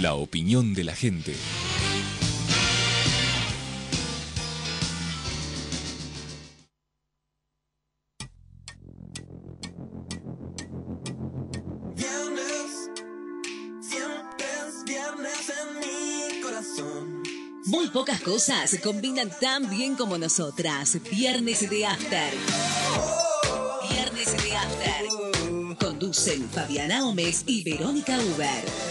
La opinión de la gente. Viernes, siempre es viernes en mi corazón. Muy pocas cosas se combinan tan bien como nosotras. Viernes de After. Viernes de After. Conducen Fabiana Gómez y Verónica Uber.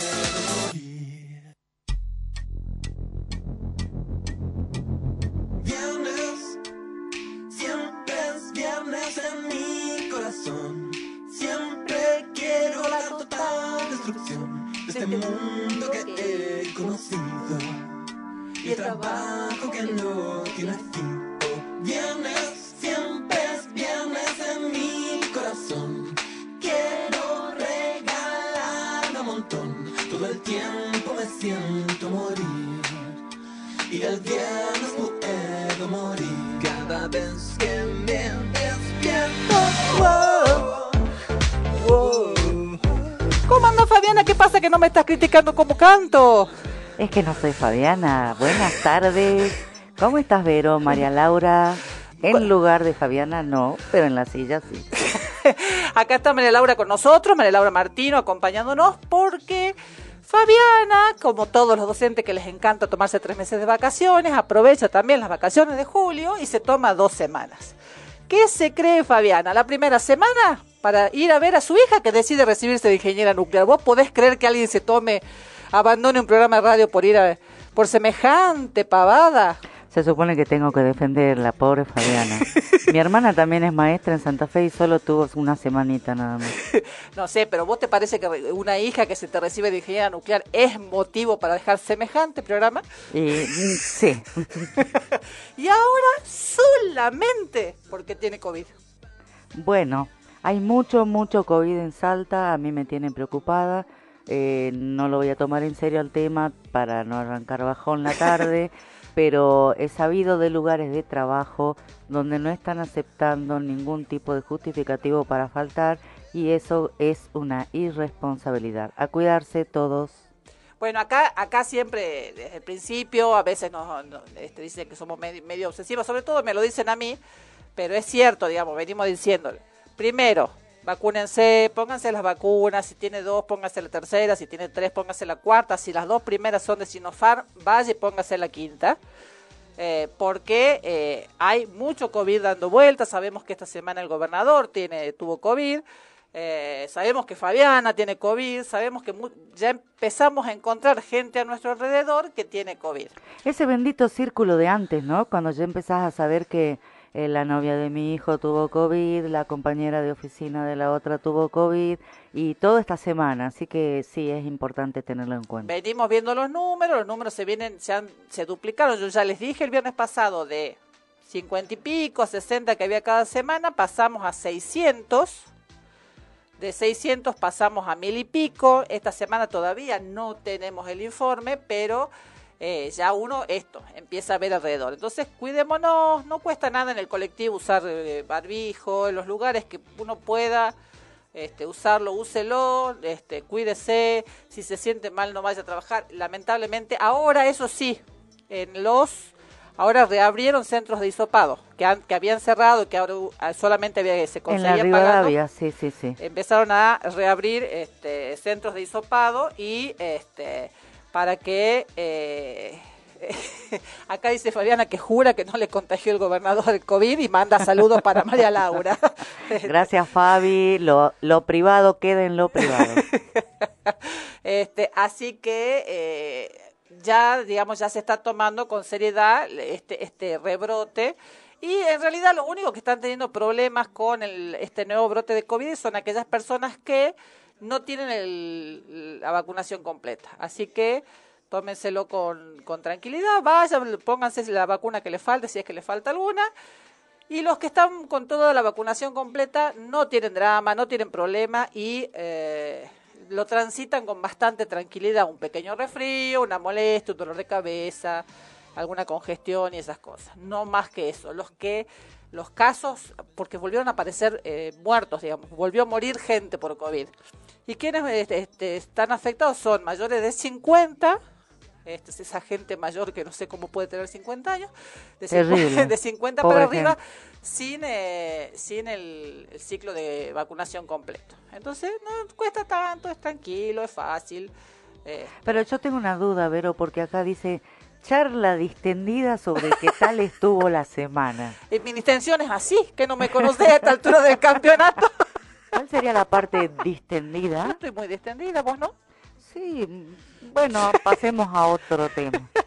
Como canto? Es que no soy Fabiana. Buenas tardes. ¿Cómo estás, Vero? María Laura. En lugar de Fabiana, no, pero en la silla sí. Acá está María Laura con nosotros, María Laura Martino acompañándonos porque Fabiana, como todos los docentes que les encanta tomarse tres meses de vacaciones, aprovecha también las vacaciones de julio y se toma dos semanas. ¿Qué se cree Fabiana? La primera semana para ir a ver a su hija que decide recibirse de ingeniera nuclear. ¿Vos podés creer que alguien se tome, abandone un programa de radio por ir a, por semejante pavada? Se supone que tengo que defender la pobre Fabiana. Mi hermana también es maestra en Santa Fe y solo tuvo una semanita nada más. No sé, pero ¿vos te parece que una hija que se te recibe de ingeniera nuclear es motivo para dejar semejante programa? Y mm, sí, Y ahora solamente porque tiene COVID. bueno, hay mucho, mucho COVID en Salta, a mí me tienen preocupada. Eh, no lo voy a tomar en serio el tema para no arrancar bajón la tarde, pero he sabido de lugares de trabajo donde no están aceptando ningún tipo de justificativo para faltar y eso es una irresponsabilidad. A cuidarse todos. Bueno, acá acá siempre, desde el principio, a veces nos, nos, este, dicen que somos medio, medio obsesivos, sobre todo me lo dicen a mí, pero es cierto, digamos, venimos diciéndole. Primero, vacúnense, pónganse las vacunas, si tiene dos, pónganse la tercera, si tiene tres, pónganse la cuarta, si las dos primeras son de Sinopharm, vaya y póngase la quinta. Eh, porque eh, hay mucho COVID dando vueltas, sabemos que esta semana el gobernador tiene tuvo COVID, eh, sabemos que Fabiana tiene COVID, sabemos que ya empezamos a encontrar gente a nuestro alrededor que tiene COVID. Ese bendito círculo de antes, ¿no? Cuando ya empezás a saber que eh, la novia de mi hijo tuvo COVID, la compañera de oficina de la otra tuvo COVID y toda esta semana, así que sí es importante tenerlo en cuenta. Venimos viendo los números, los números se vienen, se, han, se duplicaron. Yo ya les dije el viernes pasado de 50 y pico, 60 que había cada semana, pasamos a 600. De 600 pasamos a mil y pico. Esta semana todavía no tenemos el informe, pero eh, ya uno esto empieza a ver alrededor. Entonces cuidémonos, no cuesta nada en el colectivo usar eh, barbijo, en los lugares que uno pueda este, usarlo, úselo, este, cuídese, si se siente mal no vaya a trabajar. Lamentablemente, ahora eso sí, en los, ahora reabrieron centros de hisopado, que, han- que habían cerrado y que ahora uh, solamente había, se En la conseguía pagando. Rivadavia, sí, sí, sí. Empezaron a reabrir este, centros de hisopado y este, para que... eh, Acá dice Fabiana que jura que no le contagió el gobernador el COVID y manda saludos para María Laura. Gracias, Fabi. Lo, lo privado queda en lo privado. Este, así que eh, ya, digamos, ya se está tomando con seriedad este, este rebrote. Y en realidad lo único que están teniendo problemas con el, este nuevo brote de COVID son aquellas personas que no tienen el- la vacunación completa. Así que tómenselo con, tranquilidad, vayan, pónganse la vacuna que le falte, si es que le falta alguna. Y los que están con toda la vacunación completa no tienen drama, no tienen problema y eh, lo transitan con bastante tranquilidad. Un pequeño resfrío, una molestia, un dolor de cabeza, alguna congestión y esas cosas. No más que eso. Los que los casos, porque volvieron a aparecer eh, muertos, digamos, volvió a morir gente por COVID. Y quienes este, este, están afectados son mayores de 50, este, es esa gente mayor que no sé cómo puede tener 50 años, de 50, de 50 para arriba, sin, eh, sin el, ciclo de vacunación completo. Entonces, no cuesta tanto, es tranquilo, es fácil. Eh. Pero yo tengo una duda, Vero, porque acá dice charla distendida sobre qué tal estuvo la semana. Y mi distensión es así, que no me conocés a esta altura del campeonato. ¿Cuál sería la parte distendida? Yo estoy muy distendida, ¿vos no? Sí, bueno, pasemos a otro tema.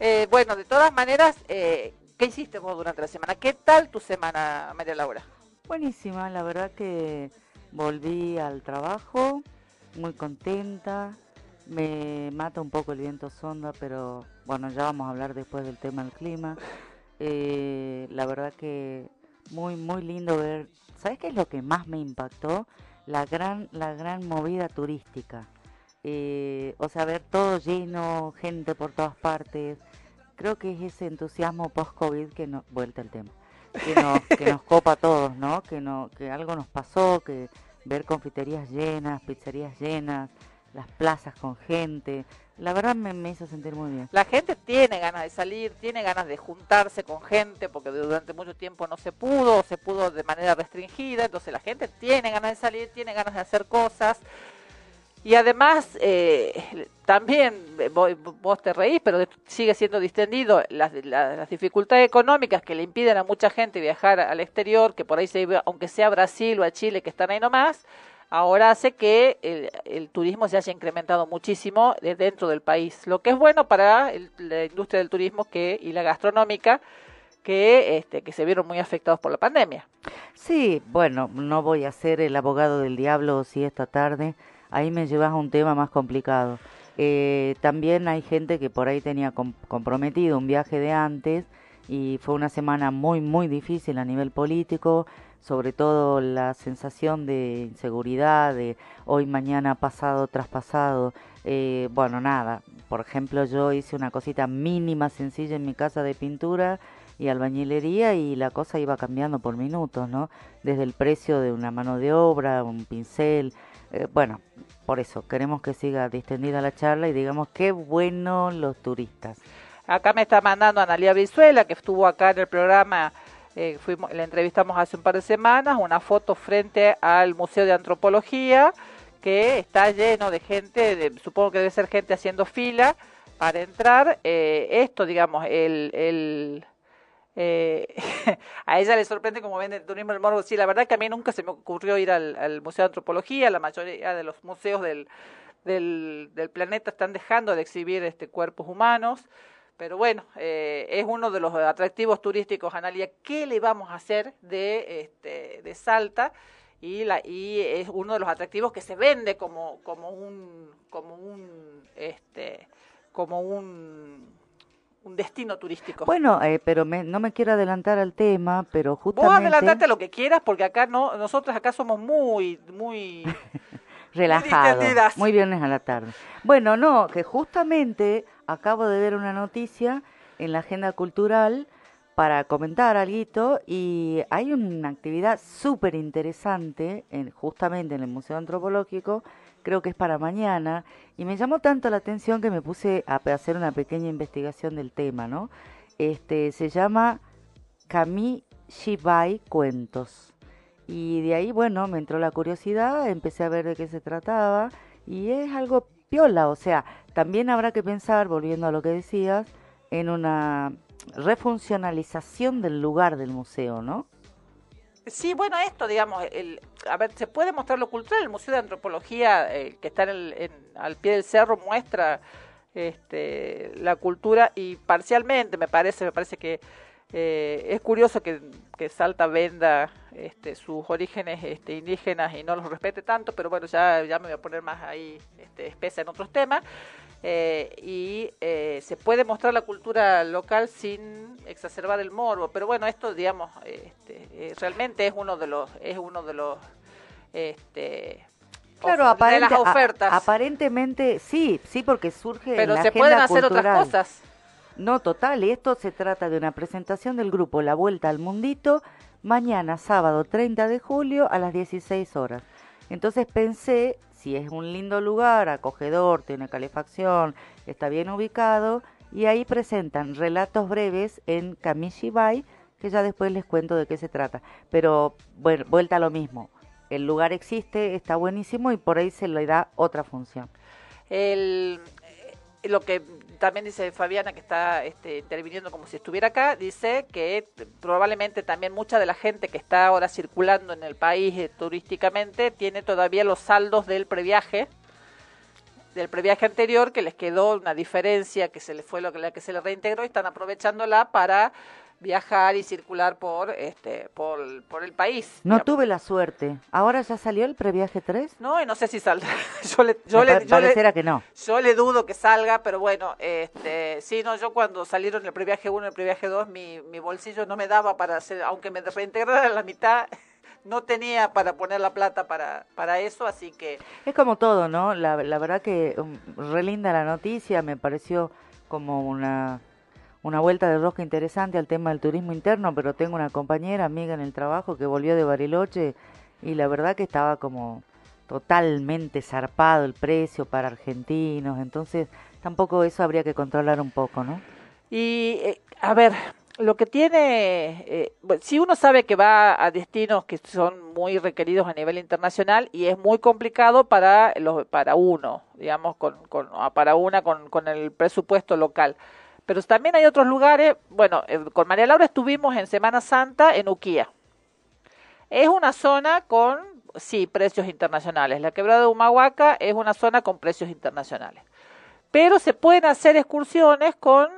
Eh, bueno, de todas maneras, eh, ¿qué hiciste vos durante la semana? ¿Qué tal tu semana, María Laura? Buenísima, la verdad que volví al trabajo muy contenta, me mata un poco el viento sonda, pero bueno, ya vamos a hablar después del tema del clima. Eh, la verdad que muy, muy lindo ver. ¿Sabes qué es lo que más me impactó? La gran, la gran movida turística. Eh, o sea, ver todo lleno, gente por todas partes. Creo que es ese entusiasmo post-COVID que nos, vuelta el tema, que nos, que nos copa a todos, ¿no? Que, no, que algo nos pasó, que ver confiterías llenas, pizzerías llenas, las plazas con gente. La verdad me, hizo sentir muy bien. La gente tiene ganas de salir, tiene ganas de juntarse con gente, porque durante mucho tiempo no se pudo, se pudo de manera restringida, entonces la gente tiene ganas de salir, tiene ganas de hacer cosas. Y además, eh, también, eh, vos, te reís, pero sigue siendo distendido las, las, dificultades económicas que le impiden a mucha gente viajar al exterior, que por ahí se aunque sea a Brasil o a Chile, que están ahí nomás, ahora hace que el, turismo se haya incrementado muchísimo dentro del país, lo que es bueno para la industria del turismo que y la gastronómica que este que se vieron muy afectados por la pandemia. Sí, bueno, no voy a ser el abogado del diablo si esta tarde ahí me llevas a un tema más complicado. Eh, también hay gente que por ahí tenía comprometido un viaje de antes y fue una semana muy muy difícil a nivel político sobre todo la sensación de inseguridad, de hoy, mañana, pasado, traspasado. Eh, bueno, nada, por ejemplo, yo hice una cosita mínima, sencilla en mi casa de pintura y albañilería y la cosa iba cambiando por minutos, ¿no? Desde el precio de una mano de obra, un pincel, eh, bueno, por eso queremos que siga distendida la charla y digamos qué bueno los turistas. Acá me está mandando Analia Brizuela, que estuvo acá en el programa eh, fuimos, la entrevistamos hace un par de semanas, una foto frente al Museo de Antropología, que está lleno de gente, supongo que debe ser gente haciendo fila para entrar. Eh, esto, digamos, el... el eh, a ella le sorprende como ven el turismo del morbo. Sí, la verdad que a mí nunca se me ocurrió ir al, Museo de Antropología. La mayoría de los museos del, del, del planeta están dejando de exhibir este, cuerpos humanos. Pero bueno, eh, es uno de los atractivos turísticos, Analia. ¿Qué le vamos a hacer de, este, de Salta? Y, la, y es uno de los atractivos que se vende como, como un, como un, este, como un, un destino turístico. Bueno, eh, pero no me quiero adelantar al tema, pero justamente... Vos adelantarte a lo que quieras, porque acá no, nosotros acá somos muy, muy... relajados, muy viernes a la tarde. Bueno, no, que justamente acabo de ver una noticia en la agenda cultural para comentar algo y hay una actividad súper interesante en, justamente en el Museo Antropológico, creo que es para mañana, y me llamó tanto la atención que me puse a hacer una pequeña investigación del tema, ¿no? Este, se llama Kami Shibai Cuentos. Y de ahí, bueno, me entró la curiosidad, empecé a ver de qué se trataba y es algo piola, o sea, también habrá que pensar, volviendo a lo que decías, en una refuncionalización del lugar del museo, ¿no? Sí, bueno, esto, digamos, el, a ver, se puede mostrar lo cultural. El Museo de Antropología, eh, que está en al pie del cerro, muestra este, la cultura y parcialmente, me parece, me parece que eh, es curioso que, que, Salta venda este, sus orígenes este, indígenas y no los respete tanto, pero bueno, ya, ya me voy a poner más ahí este, espesa en otros temas. Eh, y eh, se puede mostrar la cultura local sin exacerbar el morbo, pero bueno, esto digamos este, realmente es uno de los es uno de los este, claro, de las ofertas. aparentemente sí, sí, porque surge. Pero se pueden hacer otras cosas. No, total, y esto se trata de una presentación del grupo La Vuelta al Mundito, mañana sábado 30 de julio a las 16 horas. Entonces pensé, si es un lindo lugar, acogedor, tiene calefacción, está bien ubicado, y ahí presentan relatos breves en Kamishibai, que ya después les cuento de qué se trata. Pero bueno, vuelta a lo mismo. El lugar existe, está buenísimo y por ahí se le da otra función. El, eh, lo que también dice Fabiana, que está este, interviniendo como si estuviera acá, dice que probablemente también mucha de la gente que está ahora circulando en el país eh, turísticamente tiene todavía los saldos del previaje del previaje anterior que les quedó una diferencia que se les fue lo que la que se les reintegró y están aprovechándola para viajar y circular por este por, por el país. No tuve la suerte. ¿Ahora ya salió el previaje 3? No, y no sé si saldrá. yo le, yo le, yo le- que no. yo le dudo que salga, pero bueno, este, sí, no, yo cuando salieron el previaje 1 y el previaje 2, mi, mi bolsillo no me daba para hacer, aunque me reintegrara la mitad, no tenía para poner la plata para, para eso, así que Es como todo, ¿no? La, la verdad que um, re linda la noticia, me pareció como una, una vuelta de rosca interesante al tema del turismo interno, pero tengo una compañera, amiga en el trabajo, que volvió de Bariloche y la verdad que estaba como totalmente zarpado el precio para argentinos, entonces tampoco eso habría que controlar un poco, ¿no? Y, eh, a ver, lo que tiene, eh, si uno sabe que va a destinos que son muy requeridos a nivel internacional y es muy complicado para los, para uno, digamos, con, con, para una con, con el presupuesto local. Pero también hay otros lugares, bueno, eh, con María Laura estuvimos en Semana Santa en Uquía. Es una zona con, sí, precios internacionales. La quebrada de Humahuaca es una zona con precios internacionales pero se pueden hacer excursiones con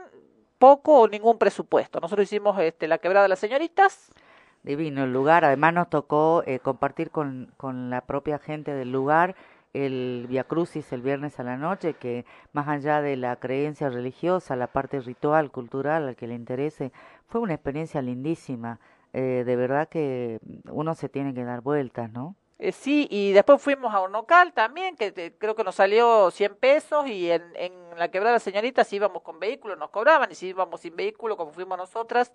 poco o ningún presupuesto. Nosotros hicimos este, la quebrada de las señoritas, Divino el lugar, además nos tocó eh, compartir con, con la propia gente del lugar el Via Crucis el viernes a la noche, que más allá de la creencia religiosa, la parte ritual, cultural, al que le interese, fue una experiencia lindísima. Eh, de verdad que uno se tiene que dar vueltas, ¿no? eh, sí, y después fuimos a Hornocal también, que te- creo que nos salió 100 pesos, y en, en la quebrada señoritas si íbamos con vehículo nos cobraban, y si íbamos sin vehículo, como fuimos nosotras,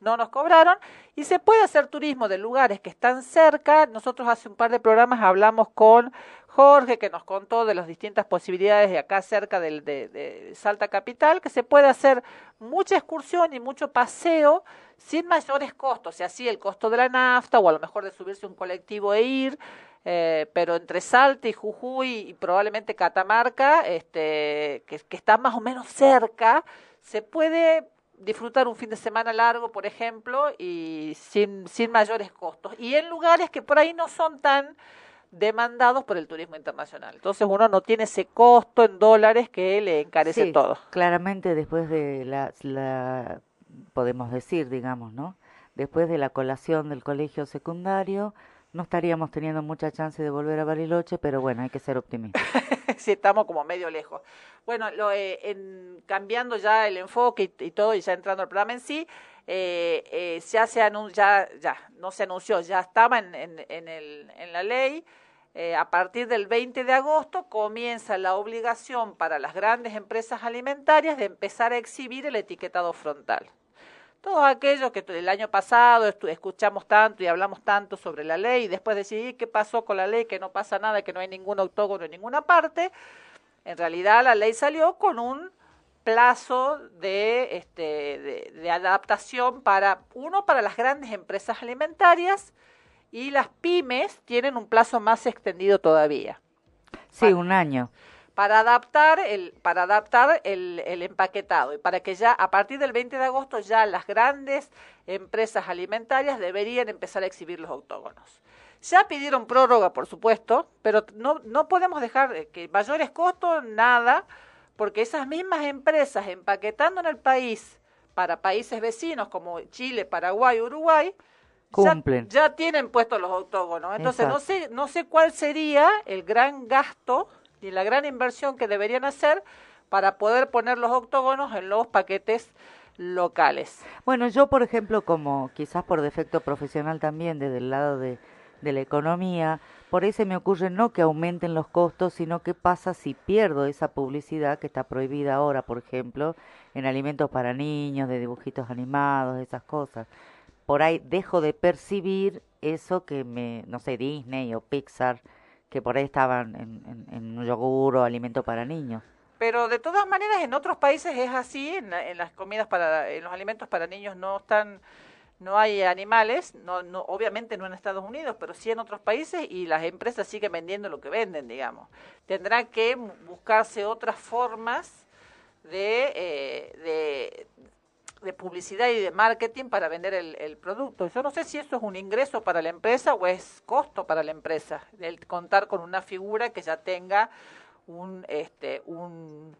no nos cobraron. Y se puede hacer turismo de lugares que están cerca. Nosotros hace un par de programas hablamos con Jorge, que nos contó de las distintas posibilidades de acá cerca del, de, de Salta Capital, que se puede hacer mucha excursión y mucho paseo sin mayores costos, o sea, sí el costo de la nafta o a lo mejor de subirse un colectivo e ir, eh, pero entre Salta y Jujuy y probablemente Catamarca, este, que está más o menos cerca, se puede disfrutar un fin de semana largo, por ejemplo, y sin, sin mayores costos. Y en lugares que por ahí no son tan demandados por el turismo internacional. Entonces uno no tiene ese costo en dólares que le encarece Sí, todo. Claramente después de la, la, podemos decir, digamos, ¿no? Después de la colación del colegio secundario, no estaríamos teniendo mucha chance de volver a Bariloche, pero bueno, hay que ser optimistas. sí, estamos como medio lejos. Bueno, lo, eh, en, cambiando ya el enfoque y, todo, y ya entrando al programa en sí, eh, eh, ya se ya, ya, no se anunció, ya estaba en, en, en la ley. Eh, a partir del 20 de agosto comienza la obligación para las grandes empresas alimentarias de empezar a exhibir el etiquetado frontal. Todos aquellos que el año pasado escuchamos tanto y hablamos tanto sobre la ley y después decidí qué pasó con la ley, que no pasa nada, que no hay ningún octógono en ninguna parte, en realidad la ley salió con un plazo de, este, de, de adaptación para, uno, para las grandes empresas alimentarias y las pymes tienen un plazo más extendido todavía. Sí, un año. Para adaptar el para adaptar el, el empaquetado y para que ya a partir del 20 de agosto ya las grandes empresas alimentarias deberían empezar a exhibir los autógonos. Ya pidieron prórroga, por supuesto, pero no no podemos dejar eh, que mayores costos nada, porque esas mismas empresas empaquetando en el país para países vecinos como Chile, Paraguay, Uruguay ya- Cumplen. Ya, tienen puestos los autógonos. Entonces, no sé, no sé cuál sería el gran gasto ni la gran inversión que deberían hacer para poder poner los octógonos en los paquetes locales. Bueno, yo, por ejemplo, como quizás por defecto profesional también, desde el lado de, de la economía, Por ahí se me ocurre no que aumenten los costos, sino qué pasa si pierdo esa publicidad que está prohibida ahora, por ejemplo, en alimentos para niños, de dibujitos animados, esas cosas. Por ahí dejo de percibir eso que me, no sé, Disney o Pixar, que por ahí estaban en, un yogur o alimento para niños. Pero de todas maneras en otros países es así, en, en las comidas para, en los alimentos para niños no están no hay animales, no, no, obviamente no en Estados Unidos, pero sí en otros países y las empresas siguen vendiendo lo que venden, digamos. Tendrán que buscarse otras formas de, eh, de, de, publicidad y de marketing para vender el, el, producto. Yo no sé si eso es un ingreso para la empresa o es costo para la empresa, el contar con una figura que ya tenga un, este, un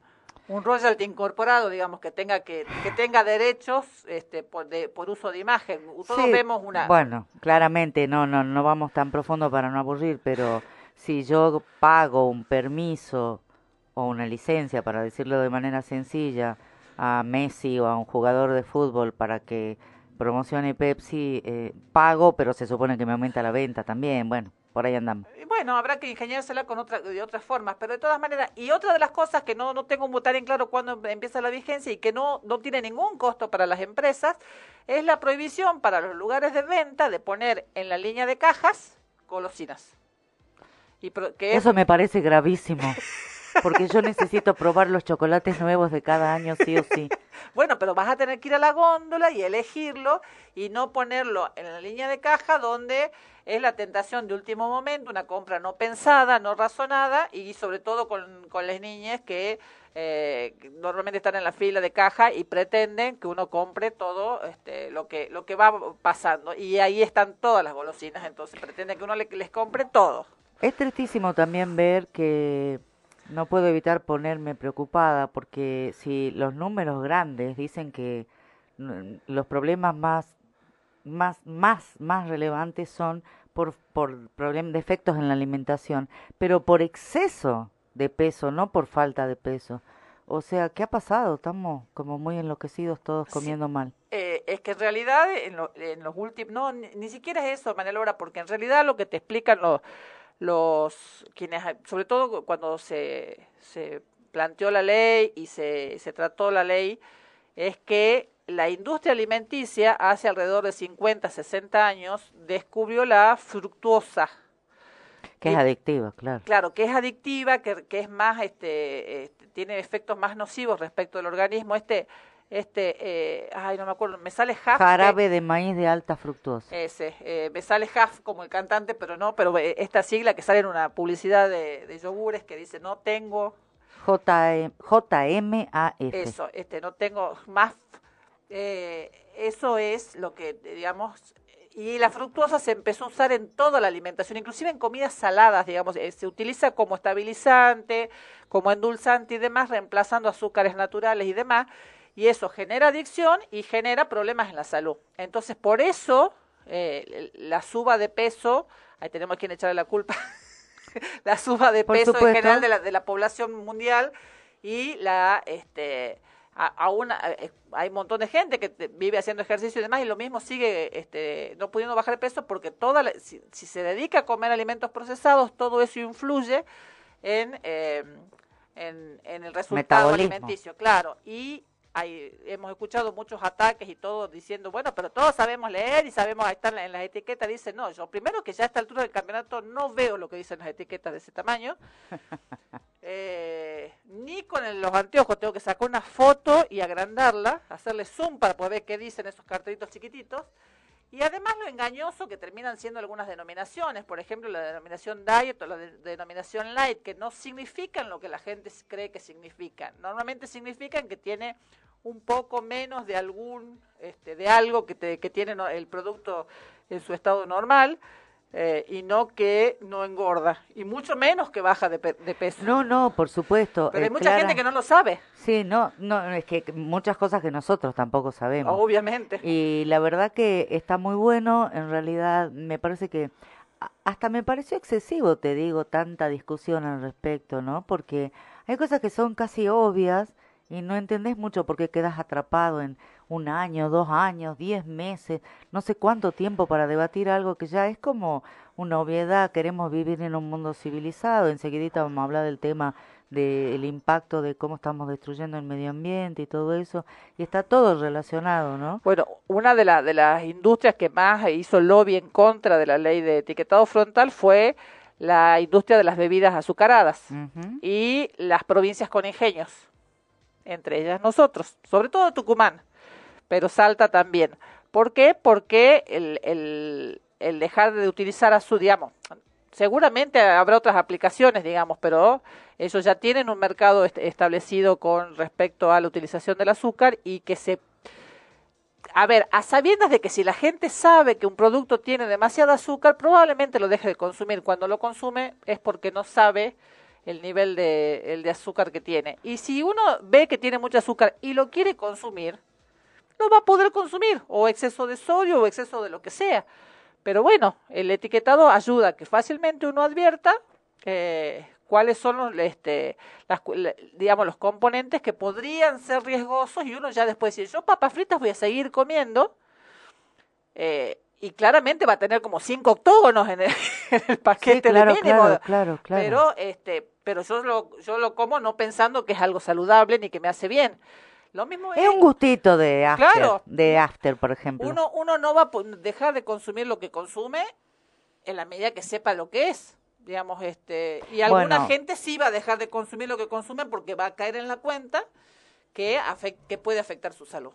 un royalty incorporado, digamos, que tenga que, que tenga derechos este, por, de, por uso de imagen. Todos vemos una... Bueno, claramente, no, no, no vamos tan profundo para no aburrir, pero si yo pago un permiso o una licencia, para decirlo de manera sencilla, a Messi o a un jugador de fútbol para que promocione Pepsi, eh, pago, pero se supone que me aumenta la venta también, bueno por ahí andamos. Bueno, habrá que ingeniársela con otra, de otras formas, pero de todas maneras, y otra de las cosas que no, no tengo muy tan en claro cuándo empieza la vigencia y que no, no tiene ningún costo para las empresas, es la prohibición para los lugares de venta de poner en la línea de cajas golosinas. Y que Eso me parece gravísimo. porque yo necesito probar los chocolates nuevos de cada año sí o sí. Bueno, pero vas a tener que ir a la góndola y elegirlo y no ponerlo en la línea de caja donde es la tentación de último momento, una compra no pensada, no razonada y sobre todo con, con las niñas que eh, normalmente están en la fila de caja y pretenden que uno compre todo este, lo que lo que va pasando y ahí están todas las golosinas, entonces pretenden que uno les compre todo. Es tristísimo también ver que no puedo evitar ponerme preocupada porque si los números grandes dicen que los problemas más más más más relevantes son por por problemas defectos en la alimentación, pero por exceso de peso, no por falta de peso. O sea, ¿qué ha pasado? Estamos como muy enloquecidos todos comiendo mal. Eh, es que en realidad en, en los últimos, no, ni, ni, siquiera es eso, Manuel porque en realidad lo que te explican los, los quienes, sobre todo cuando se, se planteó la ley y se, se trató la ley, es que la industria alimenticia hace alrededor de 50, 60 años descubrió la fructuosa. Que es adictiva, claro. Claro, que es adictiva, que, que es más, este, este, tiene efectos más nocivos respecto al organismo. Este, este, eh, ay, no me acuerdo, me sale Huff. Jarabe de maíz de alta fructuosa. Ese, eh, me sale Huff como el cantante, pero no, pero eh, esta sigla que sale en una publicidad de, de yogures que dice, no tengo... J-M-A-F. Eso, este, no tengo más... Eh, eso es lo que, digamos, y la fructuosa se empezó a usar en toda la alimentación, inclusive en comidas saladas, digamos, eh, se utiliza como estabilizante, como endulzante y demás, reemplazando azúcares naturales y demás y eso genera adicción y genera problemas en la salud. Entonces, por eso eh, la suba de peso, ahí tenemos quien echarle la culpa, la suba de peso en general de la, de la población mundial y la este aún eh, hay un montón de gente que vive haciendo ejercicio y demás y lo mismo sigue este, no pudiendo bajar de peso porque toda si, se dedica a comer alimentos procesados todo eso influye en eh, en, en, el resultado alimenticio claro. Y hemos escuchado muchos ataques y todo diciendo, bueno, pero todos sabemos leer y sabemos, están en las etiquetas, dicen, no, yo primero que ya a esta altura del campeonato no veo lo que dicen las etiquetas de ese tamaño, eh, ni con los anteojos tengo que sacar una foto y agrandarla, hacerle zoom para poder ver qué dicen esos cartelitos chiquititos, y además lo engañoso que terminan siendo algunas denominaciones, por ejemplo la denominación diet o la denominación light, que no significan lo que la gente cree que significan. Normalmente significan que tiene un poco menos de algún, este, de algo que, te, que tiene el producto en su estado normal. Eh, y no que no engorda, y mucho menos que baja de, de peso. No, no, por supuesto. Pero hay eh, mucha gente que no lo sabe. Sí, no, no, es que muchas cosas que nosotros tampoco sabemos. Obviamente. Y la verdad que está muy bueno, en realidad me parece que hasta me pareció excesivo, te digo, tanta discusión al respecto, ¿no? Porque hay cosas que son casi obvias y no entendés mucho porque quedas atrapado en un año, dos años, diez meses, no sé cuánto tiempo para debatir algo que ya es como una obviedad, queremos vivir en un mundo civilizado, enseguidita vamos a hablar del tema del impacto de cómo estamos destruyendo el medio ambiente y todo eso, y está todo relacionado, ¿no? Bueno, una de, la, de las industrias que más hizo lobby en contra de la ley de etiquetado frontal fue la industria de las bebidas azucaradas y las provincias con ingenios, entre ellas nosotros, sobre todo Tucumán, pero Salta también. ¿Por qué? Porque el, dejar de utilizar azúcar, digamos, seguramente habrá otras aplicaciones, digamos, pero ellos ya tienen un mercado est- establecido con respecto a la utilización del azúcar y que se a ver, a sabiendas de que si la gente sabe que un producto tiene demasiado azúcar, probablemente lo deje de consumir. Cuando lo consume es porque no sabe el nivel de, el de azúcar que tiene. Y si uno ve que tiene mucho azúcar y lo quiere consumir, lo va a poder consumir, o exceso de sodio o exceso de lo que sea. Pero bueno, el etiquetado ayuda a que fácilmente uno advierta eh, cuáles son los, este, las, digamos, los componentes que podrían ser riesgosos y uno ya después dice, yo papas fritas voy a seguir comiendo eh, y claramente va a tener como cinco octógonos en el, en el Sí, paquete claro, de mínimo. claro, claro, claro. Pero, este, pero yo lo, yo lo como no pensando que es algo saludable ni que me hace bien. Lo mismo es un gustito de after, Claro. de after, por ejemplo. uno, uno no va a dejar de consumir lo que consume en la medida que sepa lo que es. Digamos, este, y alguna Bueno. gente sí va a dejar de consumir lo que consume porque va a caer en la cuenta que, afec- que puede afectar su salud.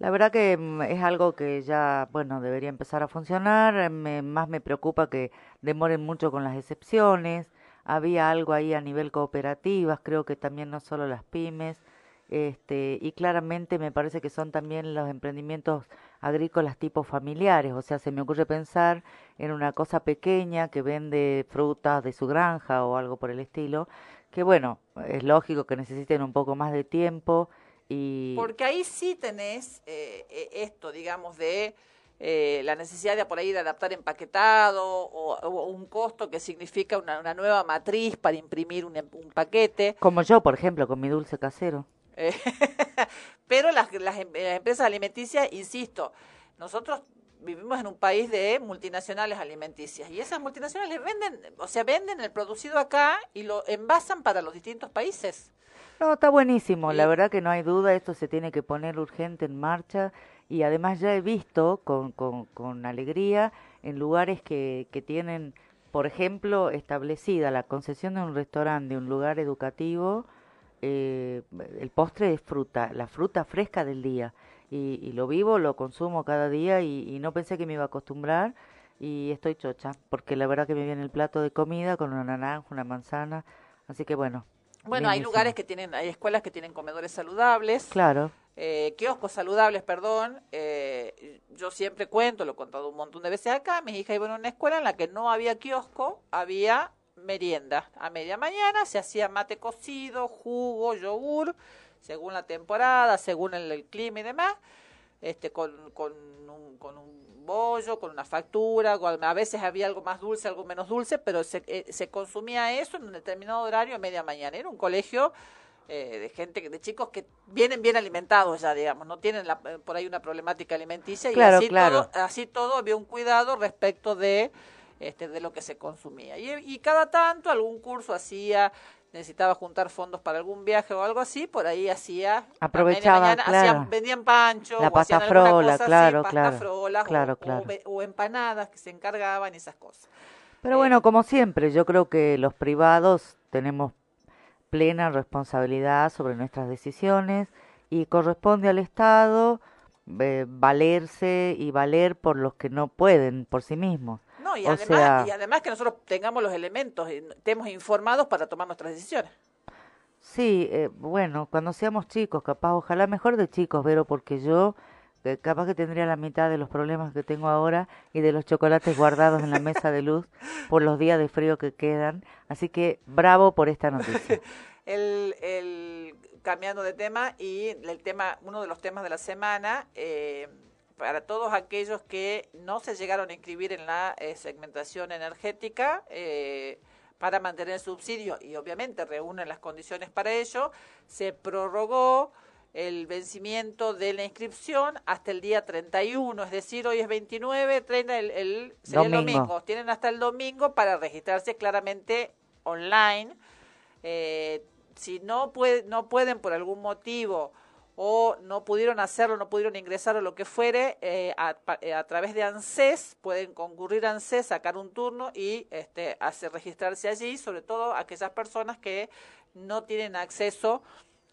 La verdad que mm, es algo que ya, bueno, debería empezar a funcionar. eh, Me, más me preocupa que demoren mucho con las excepciones. Había algo ahí a nivel cooperativas, creo que también no solo las pymes. Este, y claramente me parece que son también los emprendimientos agrícolas tipo familiares. O sea, se me ocurre pensar en una cosa pequeña que vende frutas de su granja o algo por el estilo. Que bueno, es lógico que necesiten un poco más de tiempo. Y... Porque ahí sí tenés eh, eh, esto, digamos, de eh, la necesidad de por ahí de adaptar empaquetado o, o un costo que significa una, una nueva matriz para imprimir un, un paquete. Como yo, por ejemplo, con mi dulce casero. Eh, Pero las, las, em- las empresas alimenticias, insisto, nosotros vivimos en un país de multinacionales alimenticias y esas multinacionales venden, o sea, venden el producido acá y lo envasan para los distintos países. No, está buenísimo. La verdad que no hay duda, esto se tiene que poner urgente en marcha. Y además ya he visto con, con, con alegría en lugares que, que tienen, por ejemplo, establecida la concesión de un restaurante, de un lugar educativo, eh, el postre es fruta, la fruta fresca del día. Y, y lo vivo, lo consumo cada día y, y no pensé que me iba a acostumbrar y estoy chocha, porque la verdad que me viene el plato de comida con una naranja, una manzana, así que bueno. Bueno, hay lugares que tienen, hay escuelas que tienen comedores saludables, Claro. eh, kioscos saludables, perdón. eh, yo siempre cuento, lo he contado un montón de veces acá, mis hijas iban a una escuela en la que no había kiosco, había merienda. A media mañana se hacía mate cocido, jugo, yogur, según la temporada, según el, el clima y demás, este, con, con, un, con un bollo, con una factura, a veces había algo más dulce, algo menos dulce, pero se, eh, se consumía eso en un determinado horario a media mañana. Era un colegio eh, de gente, de chicos que vienen bien alimentados ya, digamos, no tienen la- eh, por ahí una problemática alimenticia Claro, y así claro. todo, así todo había un cuidado respecto de este, de lo que se consumía. Y, y cada tanto algún curso hacía, necesitaba juntar fondos para algún viaje o algo así, por ahí hacía, Aprovechaba, mañana, claro. hacían, vendían pancho, La o pasta frola, cosa claro, así, pasta claro. Claro, o, empanadas que se encargaban esas cosas. Pero Eh, bueno, como siempre, yo creo que los privados tenemos plena responsabilidad sobre nuestras decisiones y corresponde al Estado eh, valerse y valer por los que no pueden por sí mismos. No, y O además, sea- y además que nosotros tengamos los elementos, y estemos informados para tomar nuestras decisiones. Sí, eh, bueno, cuando seamos chicos, capaz, ojalá mejor de chicos, Vero, porque yo eh, capaz que tendría la mitad de los problemas que tengo ahora y de los chocolates guardados en la mesa de luz por los días de frío que quedan. Así que bravo por esta noticia. El, el- cambiando de tema y el tema, uno de los temas de la semana, eh, para todos aquellos que no se llegaron a inscribir en la eh, segmentación energética, eh, para mantener el subsidio y obviamente reúnen las condiciones para ello, se prorrogó el vencimiento de la inscripción hasta el día 31, es decir, hoy es 29, 30, el, el, sería el Domingo. domingo. Tienen hasta el domingo para registrarse claramente online. Eh, si no, puede, no pueden por algún motivo o no pudieron hacerlo, no pudieron ingresar o lo que fuere, eh, a, eh, a través de ANSES pueden concurrir a ANSES, sacar un turno y este, hacer registrarse allí, sobre todo aquellas personas que no tienen acceso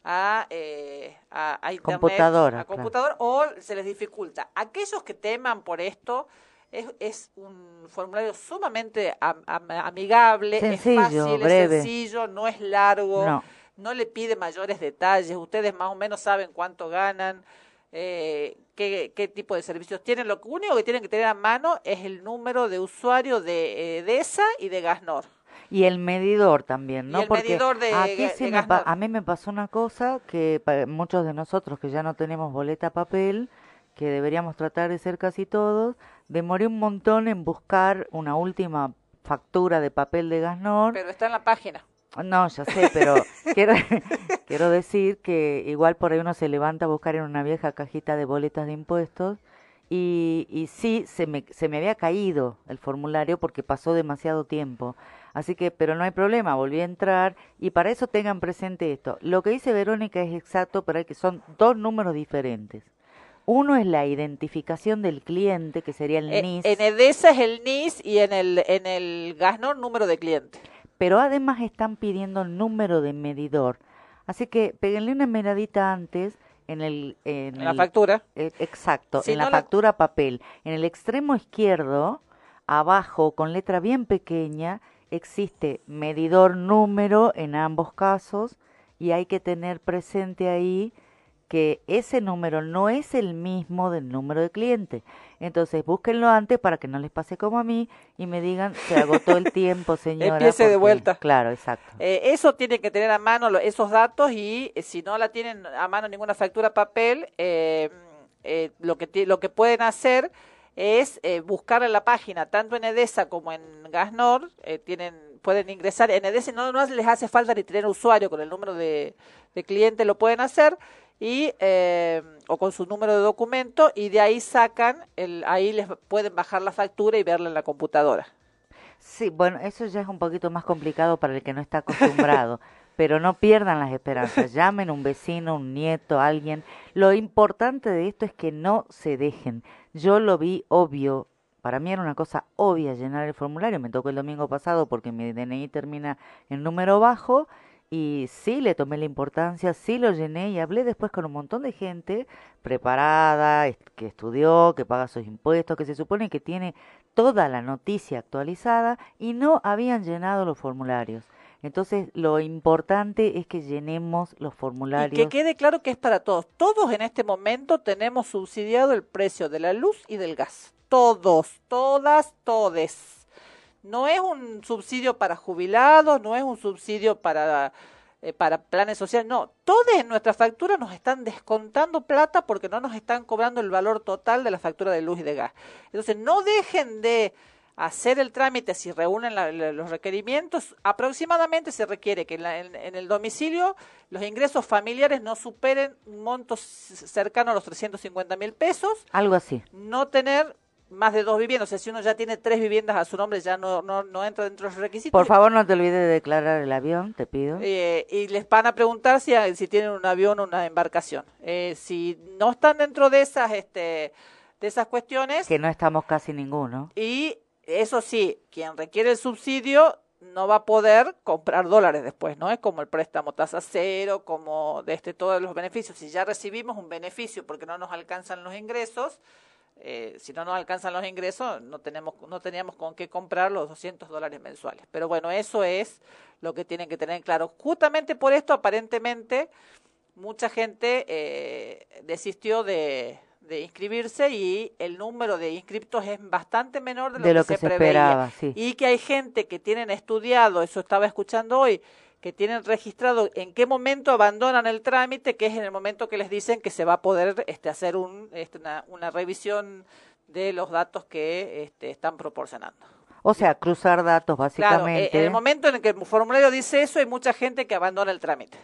a, eh, a, a internet, Computadora, a claro. computador o se les dificulta. Aquellos que teman por esto, es, es un formulario sumamente am- am- amigable, Sencillo, es fácil, breve. es sencillo, no es largo, No. No le pide mayores detalles, ustedes más o menos saben cuánto ganan, eh, qué, qué tipo de servicios tienen. Lo único que tienen que tener a mano es el número de usuario de EDESA y de Gasnor. Y el medidor también, Y ¿no? el Porque medidor de aquí sí de me a mí me pasó una cosa que muchos de nosotros que ya no tenemos boleta papel, que deberíamos tratar de ser casi todos, demoré un montón en buscar una última factura de papel de Gasnor. Pero está en la página. No, ya sé, pero quiero, quiero decir que igual por ahí uno se levanta a buscar en una vieja cajita de boletas de impuestos y, y sí, se me, se me había caído el formulario porque pasó demasiado tiempo. Así que, pero no hay problema, volví a entrar y para eso tengan presente esto. Lo que dice Verónica es exacto, pero hay que son dos números diferentes. Uno es la identificación del cliente, que sería el Eh, NIS. En EDESA es el NIS y en el, en el Gasnor número de cliente. Pero además están pidiendo el número de medidor. Así que péguenle una miradita antes en el... En, En la factura. eh, exacto, Si en no la la- factura papel. En el extremo izquierdo, abajo, con letra bien pequeña, existe medidor número en ambos casos y hay que tener presente ahí que ese número no es el mismo del número de cliente. Entonces, búsquenlo antes para que no les pase como a mí y me digan, se agotó el tiempo, señora. Empiece de porque-". vuelta. Claro, exacto. Eh, eso tienen que tener a mano lo- esos datos y eh, si no la tienen a mano ninguna factura papel, eh, eh, lo, que lo que pueden hacer es eh, buscar en la página, tanto en EDESA como en Gasnor, eh, tienen, pueden ingresar. En EDESA no, no les hace falta ni tener usuario con el número de, de cliente, lo pueden hacer y eh, o con su número de documento y de ahí sacan, el, ahí les pueden bajar la factura y verla en la computadora. Sí, bueno, eso ya es un poquito más complicado para el que no está acostumbrado, pero no pierdan las esperanzas. Llamen a un vecino, un nieto, alguien. Lo importante de esto es que no se dejen. Yo lo vi obvio. Para mí era una cosa obvia llenar el formulario. Me tocó el domingo pasado porque mi DNI termina en número bajo y sí le tomé la importancia, sí lo llené y hablé después con un montón de gente preparada, que estudió, que paga sus impuestos, que se supone que tiene toda la noticia actualizada y no habían llenado los formularios. Entonces, lo importante es que llenemos los Y formularios. que quede claro que es para todos. Todos en este momento tenemos subsidiado el precio de la luz y del gas. Todos, todas, todes. No es un subsidio para jubilados, no es un subsidio para, eh, para planes sociales, no. Todos en nuestra factura nos están descontando plata porque no nos están cobrando el valor total de la factura de luz y de gas. Entonces, no dejen de hacer el trámite si reúnen la- la- los requerimientos. Aproximadamente se requiere que en, la- en- en el domicilio los ingresos familiares no superen un monto cercano a los 350 mil pesos, Algo así. no tener más de dos viviendas, o sea, si uno ya tiene tres viviendas a su nombre ya no, no, no entra dentro de los requisitos. Por favor, no te olvides de declarar el avión, te pido. Eh, y les van a preguntar si, si tienen un avión o una embarcación. Eh, si no están dentro de esas, este, de esas cuestiones, Que no estamos casi ninguno. y eso sí, quien requiere el subsidio no va a poder comprar dólares después, ¿no? Es como el préstamo tasa cero, como de este todos los beneficios. Si ya recibimos un beneficio porque no nos alcanzan los ingresos, eh, si no nos alcanzan los ingresos, no tenemos, no teníamos con qué comprar los 200 dólares mensuales. Pero bueno, eso es lo que tienen que tener claro. Justamente por esto, aparentemente, mucha gente eh, desistió de, de inscribirse y el número de inscriptos es bastante menor de lo, De lo que, que se, se preveía. esperaba, sí. Y que hay gente que tienen estudiado, eso estaba escuchando hoy, que tienen registrado en qué momento abandonan el trámite, que es en el momento que les dicen que se va a poder este, hacer un, este, una, una revisión de los datos que este, están proporcionando. O sea, cruzar datos Claro, eh, básicamente. en el momento en el que el formulario dice eso, hay mucha gente que abandona el trámite.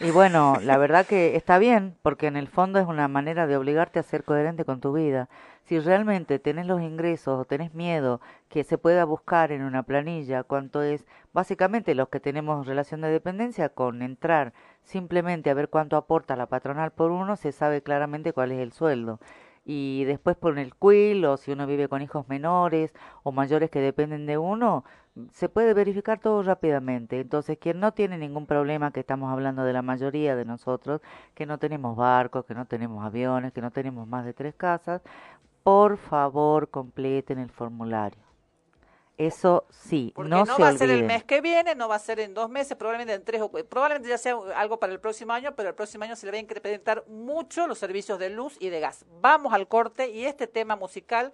Y bueno, la verdad que está bien, porque en el fondo es una manera de obligarte a ser coherente con tu vida. Si realmente tenés los ingresos o tenés miedo que se pueda buscar en una planilla cuánto es, básicamente los que tenemos relación de dependencia, con entrar simplemente a ver cuánto aporta la patronal por uno, se sabe claramente cuál es el sueldo y después por el quill o si uno vive con hijos menores o mayores que dependen de uno, se puede verificar todo rápidamente. Entonces, quien no tiene ningún problema, que estamos hablando de la mayoría de nosotros, que no tenemos barcos, que no tenemos aviones, que no tenemos más de tres casas, por favor completen el formulario. Eso sí, Porque no, no, se va a ser el mes que viene, no va a ser en dos meses, probablemente en tres o cu- probablemente ya sea algo para el próximo año, pero el próximo año se le va a incrementar mucho los servicios de luz y de gas. Vamos al corte y este tema musical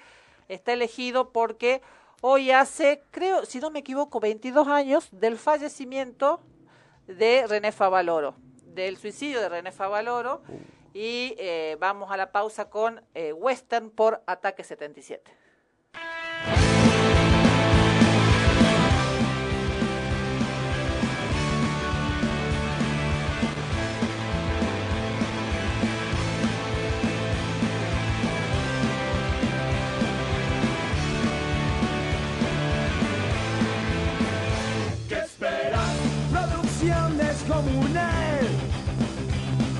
está elegido porque hoy hace, creo, si no me equivoco, 22 años del fallecimiento de René Favaloro, del suicidio de René Favaloro. Y eh, vamos a la pausa con eh, Western por Ataque 77.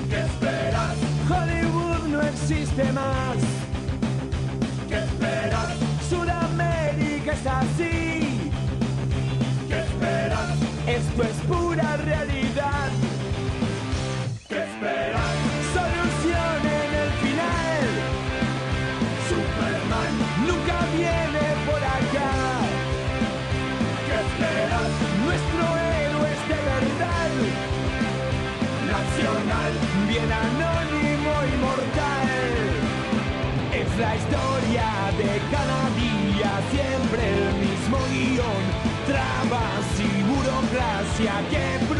¿Qué esperas? Hollywood no existe más. ¿Qué esperas? Sudamérica es así. ¿Qué esperas? Esto es pura realidad. Burocracia, qué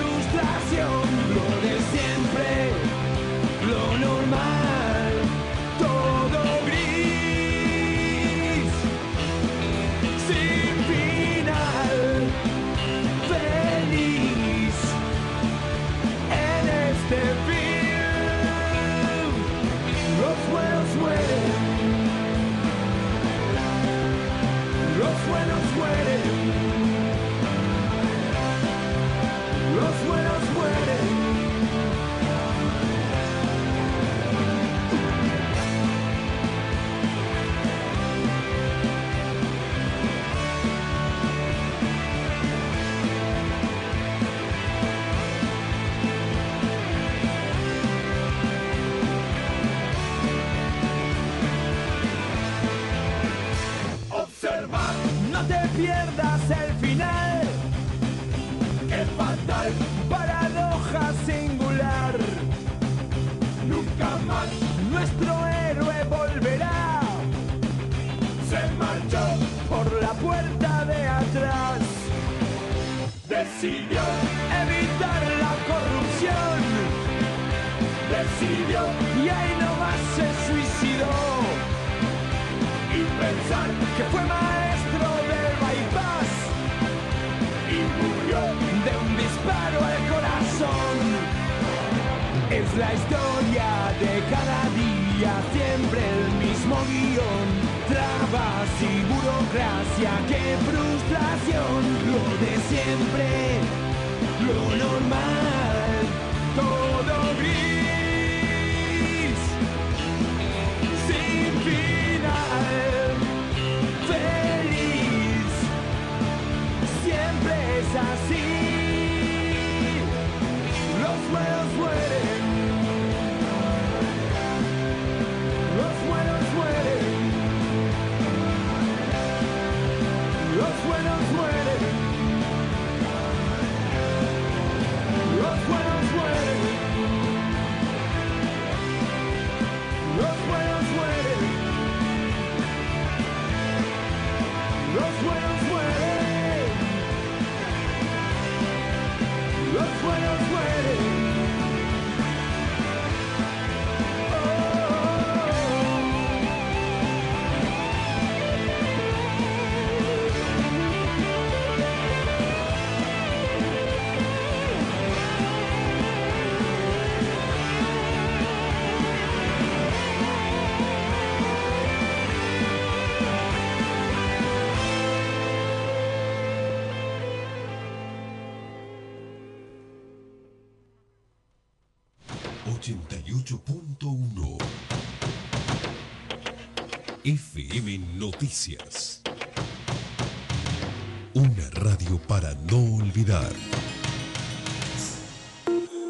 Una radio para no olvidar.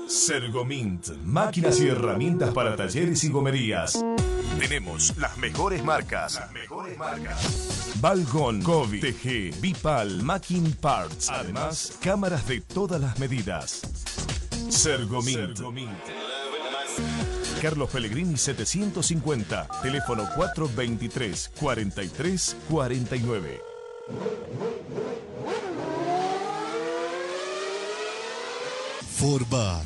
Sergomint, máquinas y herramientas para talleres y gomerías. Tenemos las mejores marcas. Las mejores marcas. Balgon, Kobe, TG, Bipal, Macking Parts. Además, cámaras de todas las medidas. Sergomint. Carlos Pellegrini 750, teléfono 423 43 49. Forbat,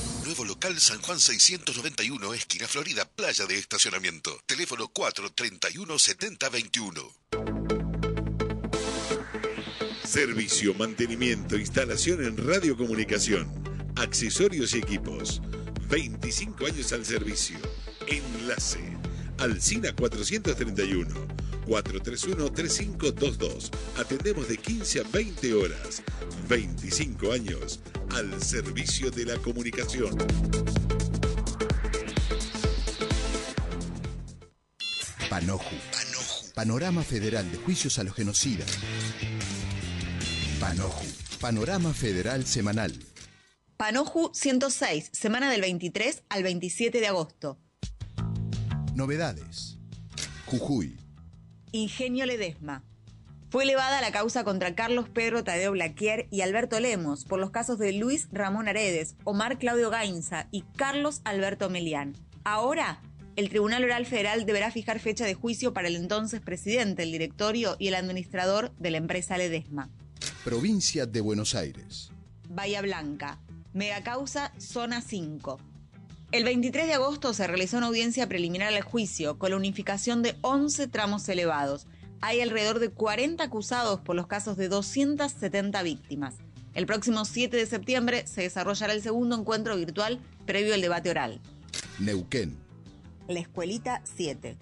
Local San Juan 691, esquina Florida, playa de estacionamiento. Teléfono 431 7021. Servicio, mantenimiento, instalación en radiocomunicación, accesorios y equipos. 25 años al servicio. Enlace. Alcina 431. 431-3522. Atendemos de 15 a 20 horas. 25 años al servicio de la comunicación. Panoju. Panorama Federal de Juicios a los Genocidas. Panoju. Panorama Federal Semanal. Panoju 106, semana del 23 al 27 de agosto. Novedades. Jujuy. Ingenio Ledesma. Fue elevada la causa contra Carlos Pedro Tadeo Blaquier y Alberto Lemos por los casos de Luis Ramón Aredes, Omar Claudio Gainza y Carlos Alberto Melián. Ahora, el Tribunal Oral Federal deberá fijar fecha de juicio para el entonces presidente, el directorio y el administrador de la empresa Ledesma. Provincia de Buenos Aires. Bahía Blanca. Megacausa Zona 5. El 23 de agosto se realizó una audiencia preliminar al juicio con la unificación de 11 tramos elevados. Hay alrededor de 40 acusados por los casos de 270 víctimas. El próximo 7 de septiembre se desarrollará el segundo encuentro virtual previo al debate oral. Neuquén. La Escuelita 7.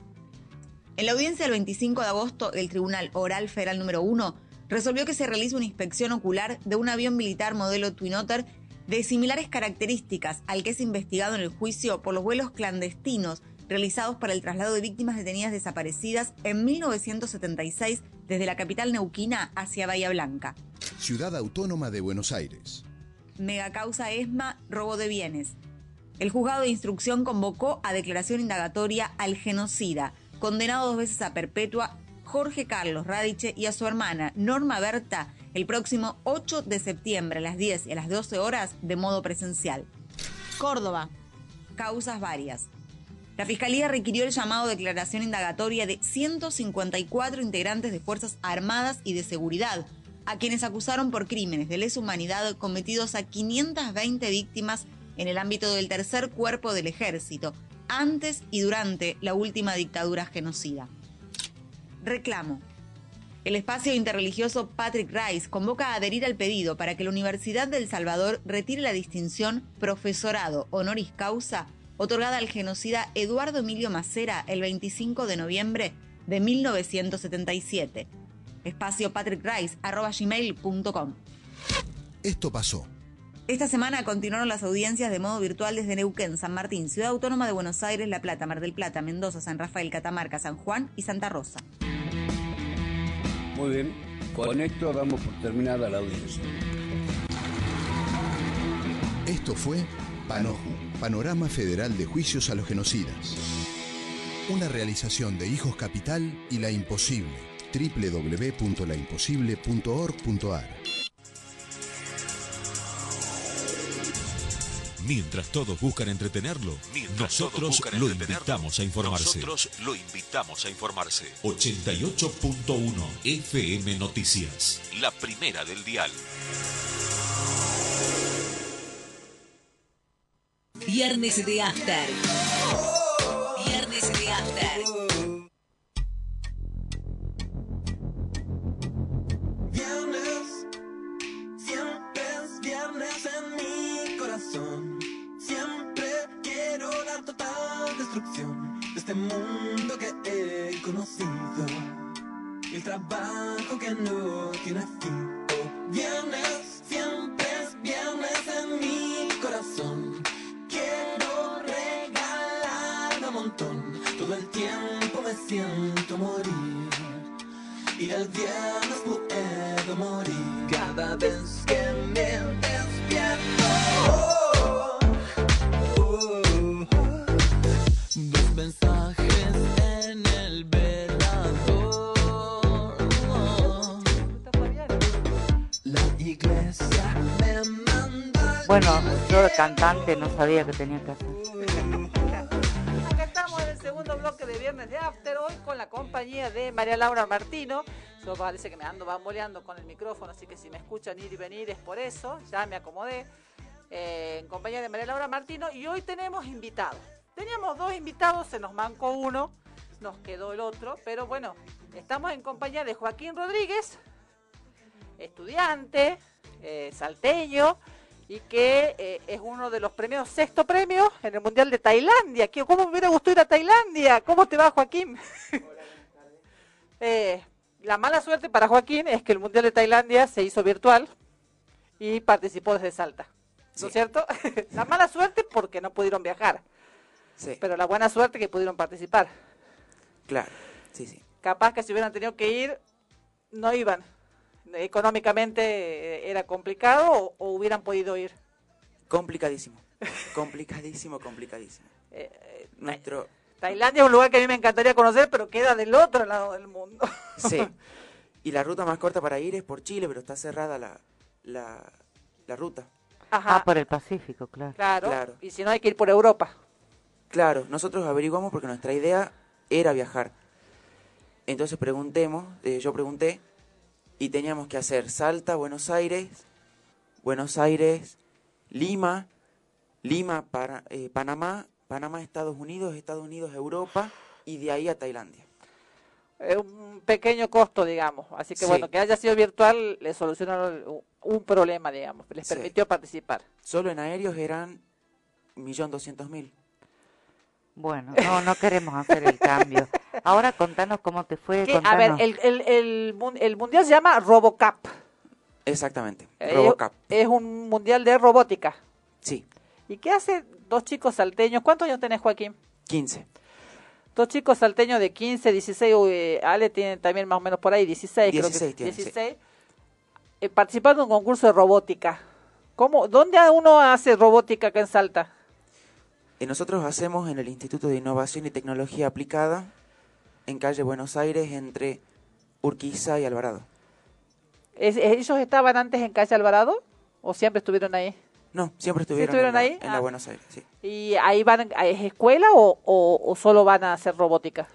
En la audiencia del 25 de agosto, el Tribunal Oral Federal número 1 resolvió que se realice una inspección ocular de un avión militar modelo Twin Otter de similares características al que es investigado en el juicio por los vuelos clandestinos realizados para el traslado de víctimas detenidas desaparecidas en 1976 desde la capital neuquina hacia Bahía Blanca. Ciudad Autónoma de Buenos Aires. Megacausa ESMA, robo de bienes. El juzgado de instrucción convocó a declaración indagatoria al genocida, condenado dos veces a perpetua, Jorge Carlos Radiche y a su hermana Norma Berta el próximo 8 de septiembre a las 10 y a las 12 horas de modo presencial. Córdoba. Causas varias. La Fiscalía requirió el llamado declaración indagatoria de 154 integrantes de Fuerzas Armadas y de Seguridad, a quienes acusaron por crímenes de lesa humanidad cometidos a 520 víctimas en el ámbito del tercer cuerpo del ejército, antes y durante la última dictadura genocida. Reclamo. El espacio interreligioso Patrick Rice convoca a adherir al pedido para que la Universidad del Salvador retire la distinción Profesorado Honoris Causa otorgada al genocida Eduardo Emilio Macera el 25 de noviembre de 1977. Espacio patrickrice.gmail.com Esto pasó. Esta semana continuaron las audiencias de modo virtual desde Neuquén, San Martín, Ciudad Autónoma de Buenos Aires, La Plata, Mar del Plata, Mendoza, San Rafael, Catamarca, San Juan y Santa Rosa. Muy bien, con esto damos por terminada la audiencia. Esto fue Panoju, Panorama Federal de Juicios a los Genocidas. Una realización de Hijos Capital y La Imposible, www.laimposible.org.ar. Mientras todos buscan entretenerlo, nosotros lo invitamos a informarse. Nosotros lo invitamos a informarse. 88.1 FM Noticias. La primera del dial. Viernes de After. Viernes de After. El trabajo que no tiene fin. Viernes, siempre es viernes en mi corazón. Quiero regalar un montón. Todo el tiempo me siento morir. Y el viernes puedo morir. Cada vez que me despierto. Bueno, yo de cantante no sabía que tenía que hacer. Acá estamos en el segundo bloque de Viernes de After, hoy con la compañía de María Laura Martino. Yo parece que me ando bamboleando con el micrófono, así que si me escuchan ir y venir es por eso, ya me acomodé. Eh, en compañía de María Laura Martino y hoy tenemos invitados. Teníamos dos invitados, se nos mancó uno, nos quedó el otro, pero bueno, estamos en compañía de Joaquín Rodríguez, estudiante, eh, salteño, y que eh, es uno de los premios, sexto premio en el Mundial de Tailandia. ¿Qué- ¿Cómo me hubiera gustado ir a Tailandia? ¿Cómo te va, Joaquín? Eh, la mala suerte para Joaquín es que el Mundial de Tailandia se hizo virtual y participó desde Salta. ¿No es cierto? la mala suerte porque no pudieron viajar, Sí, pero la buena suerte que pudieron participar. claro. Sí, sí. Capaz que si hubieran tenido que ir, no iban. Económicamente eh, era complicado o, o hubieran podido ir. Complicadísimo. Complicadísimo, complicadísimo. Eh, Nuestro. Tailandia es un lugar que a mí me encantaría conocer, pero queda del otro lado del mundo. Sí. Y la ruta más corta para ir es por Chile, pero está cerrada la, la, la ruta. Ajá, Ah, por el Pacífico, claro. claro. claro. Y si no, hay que ir por Europa. Claro, nosotros averiguamos porque nuestra idea era viajar. Entonces preguntemos, eh, yo pregunté, y teníamos que hacer Salta, Buenos Aires, Buenos Aires, Lima, Lima, para, eh, Panamá, Panamá, Estados Unidos, Estados Unidos, Europa, y de ahí a Tailandia. Es un pequeño costo, digamos. Así que Sí. bueno, que haya sido virtual le solucionaron un problema, digamos. Les Sí. permitió participar. Solo en aéreos eran 1.200.000. Bueno, no, no queremos hacer el cambio. Ahora contanos cómo te fue. A ver, el, el, el, el mundial se llama RoboCup. Exactamente, Eh, Robocap. Es un mundial de robótica. Sí, ¿Y qué hace dos chicos salteños? ¿Cuántos años tenés, Joaquín? 15. Dos chicos salteños de 15, 16, uy, Ale tiene también más o menos por ahí, 16, creo 16 que. tiene, sí. 16, eh, participando en un concurso de robótica. ¿Cómo, ¿Dónde uno hace robótica acá en Salta? Y nosotros hacemos en el Instituto de Innovación y Tecnología Aplicada, en calle Buenos Aires, entre Urquiza y Alvarado. ¿Es- ¿Ellos estaban antes en calle Alvarado o siempre estuvieron ahí? No, siempre estuvieron, estuvieron en, la, ahí? en la Ah. Buenos Aires, sí. ¿Y ahí van, es escuela o, o, o solo van a hacer robótica?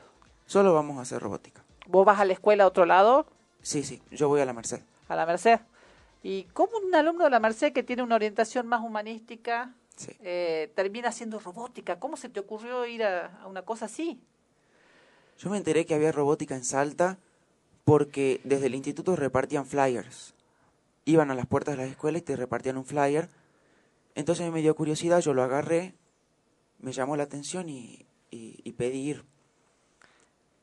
Solo vamos a hacer robótica. ¿Vos vas a la escuela a otro lado, Sí, sí, yo voy a la Merced. a la Merced? ¿Y cómo un alumno de la Merced que tiene una orientación más humanística Sí. eh, termina haciendo robótica? ¿Cómo se te ocurrió ir a, a una cosa así? Yo me enteré que había robótica en Salta porque desde el instituto repartían flyers. Iban a las puertas de las escuelas y te repartían un flyer. Entonces me dio curiosidad, yo lo agarré, me llamó la atención y, y, y pedí ir.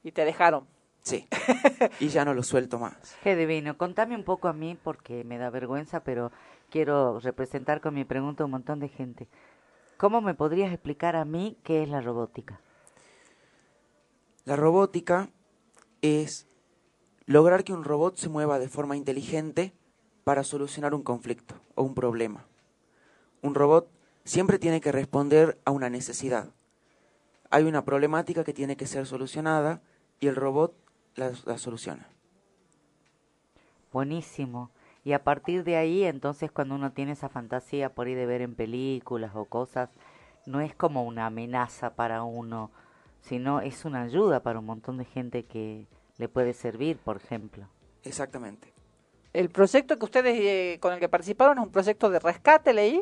Y te dejaron. Sí. y ya no lo suelto más. Qué divino. Contame un poco a mí porque me da vergüenza, pero quiero representar con mi pregunta a un montón de gente. ¿Cómo me podrías explicar a mí qué es la robótica? La robótica es lograr que un robot se mueva de forma inteligente para solucionar un conflicto o un problema. Un robot siempre tiene que responder a una necesidad. Hay una problemática que tiene que ser solucionada y el robot la, soluciona. Buenísimo. Y a partir de ahí, entonces, cuando uno tiene esa fantasía por ir de ver en películas o cosas, no es como una amenaza para uno, sino es una ayuda para un montón de gente que le puede servir, por ejemplo. Exactamente. El proyecto que ustedes eh, con el que participaron es un proyecto de rescate, leí.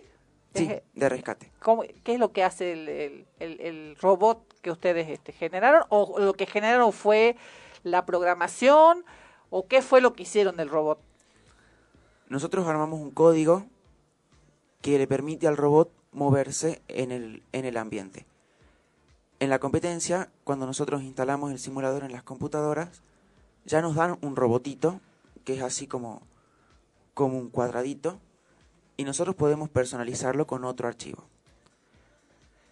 Sí, Es- de rescate. ¿Cómo- ¿Qué es lo que hace el, el- el- el robot que ustedes este, generaron? ¿O lo que generaron fue la programación? ¿O qué fue lo que hicieron del robot? Nosotros armamos un código que le permite al robot moverse en el, en el ambiente. En la competencia, cuando nosotros instalamos el simulador en las computadoras, ya nos dan un robotito, que es así como, como un cuadradito, y nosotros podemos personalizarlo con otro archivo.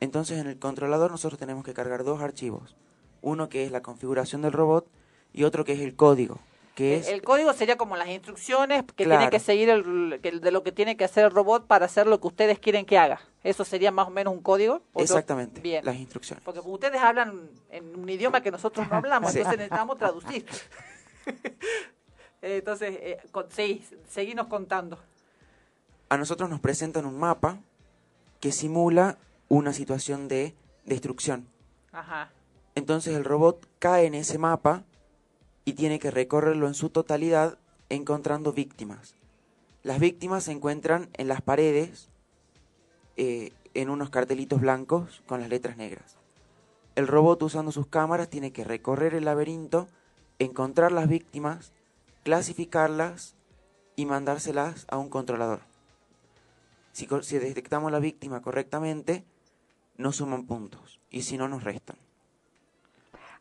Entonces en el controlador nosotros tenemos que cargar dos archivos. Uno que es la configuración del robot y otro que es el código, que es El código sería como las instrucciones que Claro. tiene que seguir el, que- de lo que tiene que hacer el robot para hacer lo que ustedes quieren que haga. ¿Eso sería más o menos un código? ¿O yo- exactamente Bien. las instrucciones. Porque ustedes hablan en un idioma que nosotros no hablamos, Sí. entonces necesitamos traducir. entonces, eh, con, sí, seguimos contando. A nosotros nos presentan un mapa que simula una situación de destrucción. Ajá. Entonces el robot cae en ese mapa y tiene que recorrerlo en su totalidad encontrando víctimas. Las víctimas se encuentran en las paredes eh, en unos cartelitos blancos con las letras negras. El robot usando sus cámaras tiene que recorrer el laberinto, encontrar las víctimas, clasificarlas y mandárselas a un controlador. Si, si detectamos la víctima correctamente, nos suman puntos y si no nos restan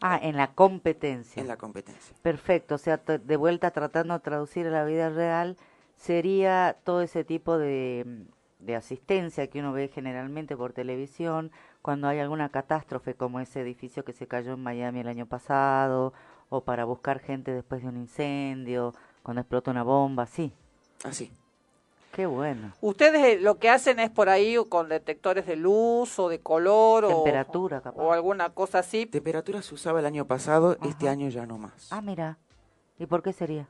Ah, en la competencia. en la competencia. Perfecto, o sea, de vuelta tratando de traducir a la vida real, sería todo ese tipo de, de asistencia que uno ve generalmente por televisión cuando hay alguna catástrofe como ese edificio que se cayó en Miami el año pasado, o para buscar gente después de un incendio, cuando explota una bomba, sí. Así. Qué bueno. Ustedes eh, lo que hacen es por ahí con detectores de luz o de color o, Temperatura, capaz. o alguna cosa así. Temperatura se usaba el año pasado, este año ya no más. Ah, mira. ¿Y por qué sería?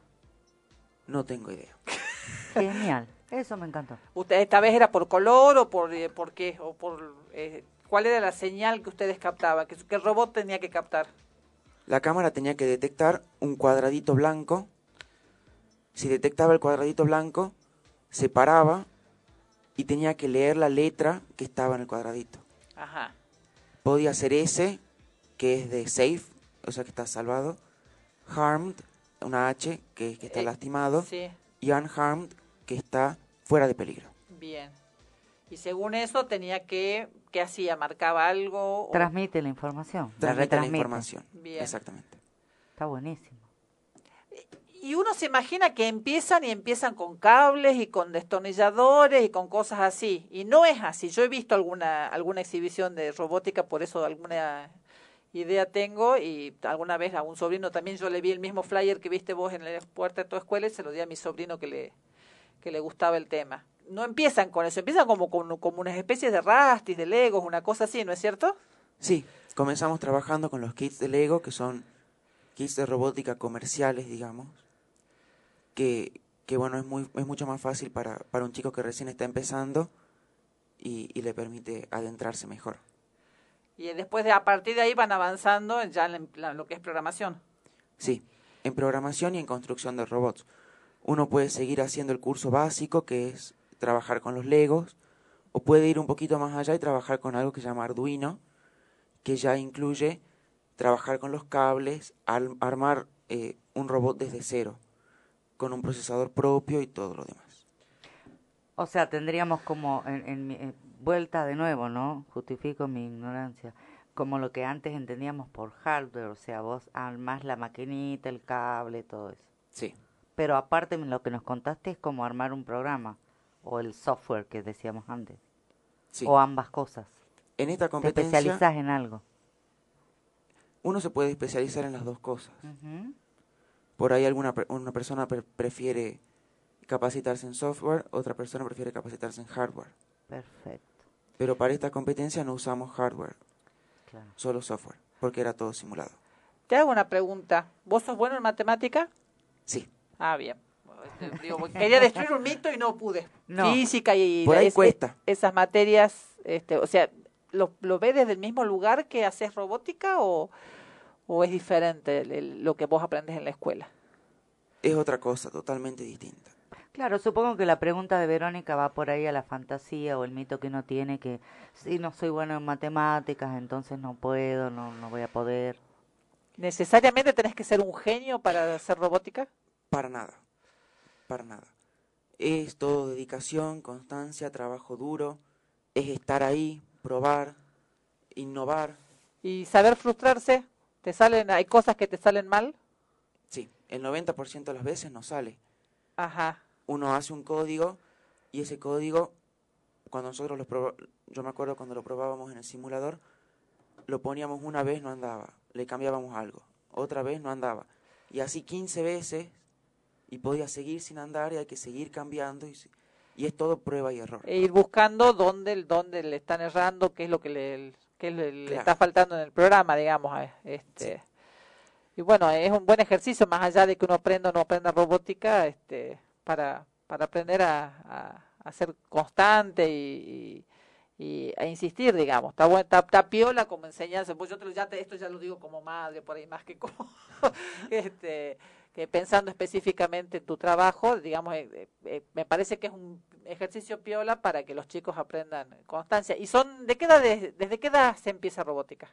No tengo idea. Genial. Eso me encantó. ¿Usted esta vez era por color o por, eh, por qué? O por, eh, ¿Cuál era la señal que ustedes captaban? ¿Que, que el robot tenía que captar? La cámara tenía que detectar un cuadradito blanco. Si detectaba el cuadradito blanco, se paraba y tenía que leer la letra que estaba en el cuadradito. Ajá. Podía ser S, que es de safe, o sea que está salvado. Harmed, una H, que es que está Eh, lastimado. sí. Y unharmed, que está fuera de peligro. Bien. Y según eso tenía que, ¿qué hacía? ¿Marcaba algo? o- Transmite la información. la Transmite la retransmite. información. Bien. Exactamente. Está buenísimo. Y uno se imagina que empiezan y empiezan con cables y con destornilladores y con cosas así. Y no es así. Yo he visto alguna, alguna exhibición de robótica, por eso alguna idea tengo. Y alguna vez a un sobrino también yo le vi el mismo flyer que viste vos en la puerta de tu escuela y se lo di a mi sobrino que le, que le gustaba el tema. No empiezan con eso, empiezan como con como unas especies de rastis, de legos, una cosa así, ¿no es cierto? Sí, comenzamos trabajando con los kits de Lego, que son kits de robótica comerciales, digamos, que, que bueno, es, muy, es mucho más fácil para, para un chico que recién está empezando y, y le permite adentrarse mejor. Y después de a partir de ahí van avanzando ya en la- lo que es programación. Sí, en programación y en construcción de robots. Uno puede seguir haciendo el curso básico, que es trabajar con los Legos, o puede ir un poquito más allá y trabajar con algo que se llama Arduino, que ya incluye trabajar con los cables, al- armar eh, un robot desde cero, con un procesador propio y todo lo demás. O sea, tendríamos como, en, en mi- eh, vuelta de nuevo, ¿no? Justifico mi ignorancia. Como lo que antes entendíamos por hardware, o sea, vos armás la maquinita, el cable, todo eso. Sí. Pero aparte lo que nos contaste es como armar un programa, o el software que decíamos antes. Sí. O ambas cosas. En esta Te competencia especializás en algo. uno se puede especializar en las dos cosas. Ujú. Por ahí alguna una persona pre- prefiere capacitarse en software, otra persona prefiere capacitarse en hardware. Perfecto. Pero para esta competencia no usamos hardware, Claro. solo software, porque era todo simulado. Te hago una pregunta. ¿Vos sos bueno en matemática? Sí. Ah, bien. Este, digo, quería destruir un mito y no pude. No. Física y Por ahí es- cuesta. esas materias, este, o sea, ¿lo, ¿lo ves desde el mismo lugar que haces robótica o, o es diferente el- el- lo que vos aprendes en la escuela? Es otra cosa totalmente distinta. Claro, supongo que la pregunta de Verónica va por ahí a la fantasía o el mito que uno tiene que si no soy bueno en matemáticas, entonces no puedo, no, no voy a poder. ¿Necesariamente tenés que ser un genio para hacer robótica? Para nada, para nada. Es todo dedicación, constancia, trabajo duro, es estar ahí, probar, innovar. Y saber frustrarse, te salen, hay cosas que te salen mal. Sí, el 90% de las veces no sale. Ajá. Uno hace un código y ese código, cuando nosotros lo yo me acuerdo cuando lo probábamos en el simulador, lo poníamos una vez, no andaba, le cambiábamos algo, otra vez no andaba. Y así 15 veces y podía seguir sin andar y hay que seguir cambiando y es todo prueba y error. E ir buscando dónde, dónde le están errando, qué es lo que le, qué le, le Claro. está faltando en el programa, digamos. Este. Y bueno, es un buen ejercicio, más allá de que uno aprenda o no aprenda robótica, este, para, para aprender a, a- a ser constante y, y- y a insistir, digamos. Está, bueno, está, está piola como enseñanza. Pues yo te lo, ya te- esto ya lo digo como madre, por ahí más que como... este, que pensando específicamente en tu trabajo, digamos, eh, eh, eh, me parece que es un ejercicio piola para que los chicos aprendan constancia. ¿Y son de qué edad, de- desde qué edad se empieza robótica?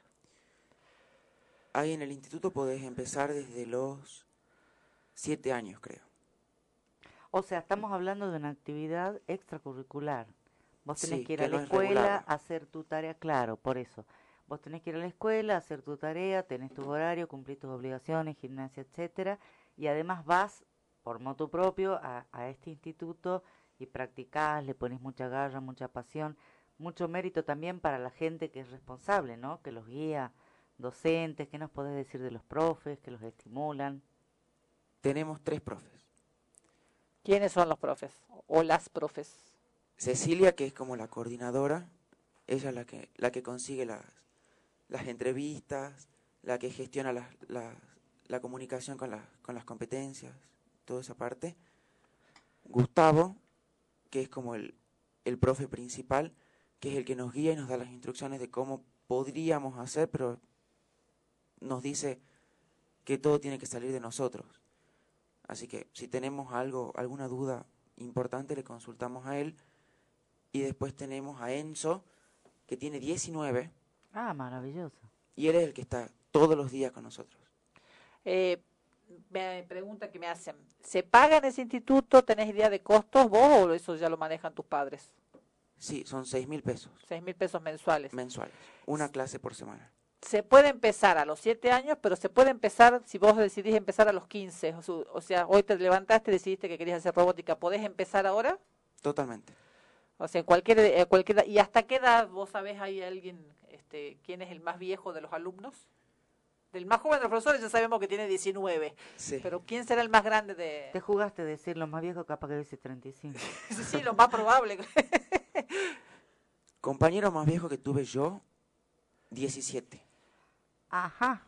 Ahí en el instituto podés empezar desde los 7 años, creo. O sea, estamos hablando de una actividad extracurricular. Vos tenés Sí, que ir que a la no escuela hacer tu tarea, claro, por eso. Vos tenés que ir a la escuela hacer tu tarea, tenés tu horario, cumplís tus obligaciones, gimnasia, etcétera, y además vas por moto propio a, a este instituto y practicás, le pones mucha garra, mucha pasión, mucho mérito también para la gente que es responsable, ¿no? Que los guía, docentes, ¿qué nos podés decir de los profes, que los estimulan? Tenemos tres profes. ¿Quiénes son los profes o las profes? Cecilia, que es como la coordinadora, ella es la que, la que consigue las, las entrevistas, la que gestiona las- las- la comunicación con, las con las competencias, toda esa parte. Gustavo, que es como el, el profe principal, que es el que nos guía y nos da las instrucciones de cómo podríamos hacer, pero nos dice que todo tiene que salir de nosotros. Así que si tenemos algo, alguna duda importante, le consultamos a él. Y después tenemos a Enzo, que tiene 19, Ah, maravilloso. y él es el que está todos los días con nosotros. Eh, me pregunta que me hacen, ¿se paga en ese instituto? ¿Tenés idea de costos vos o eso ya lo manejan tus padres? Sí, son 6 mil pesos Seis mil pesos mensuales. mensuales, una clase por semana. se puede empezar a los 7 años, pero se puede empezar, si vos decidís empezar a los 15, o, sea, hoy te levantaste y decidiste que querías hacer robótica, ¿podés empezar ahora? Totalmente. O sea, en cualquier, eh, cualquier. ¿Y hasta qué edad vos sabés hay alguien, este, quién es el más viejo de los alumnos? Del más joven de los profesores ya sabemos que tiene 19, Sí. pero ¿quién será el más grande de...? Te jugaste decir lo más viejo, capaz que dice 35. Sí, sí, lo más probable. Compañero más viejo que tuve yo, 17. Ajá.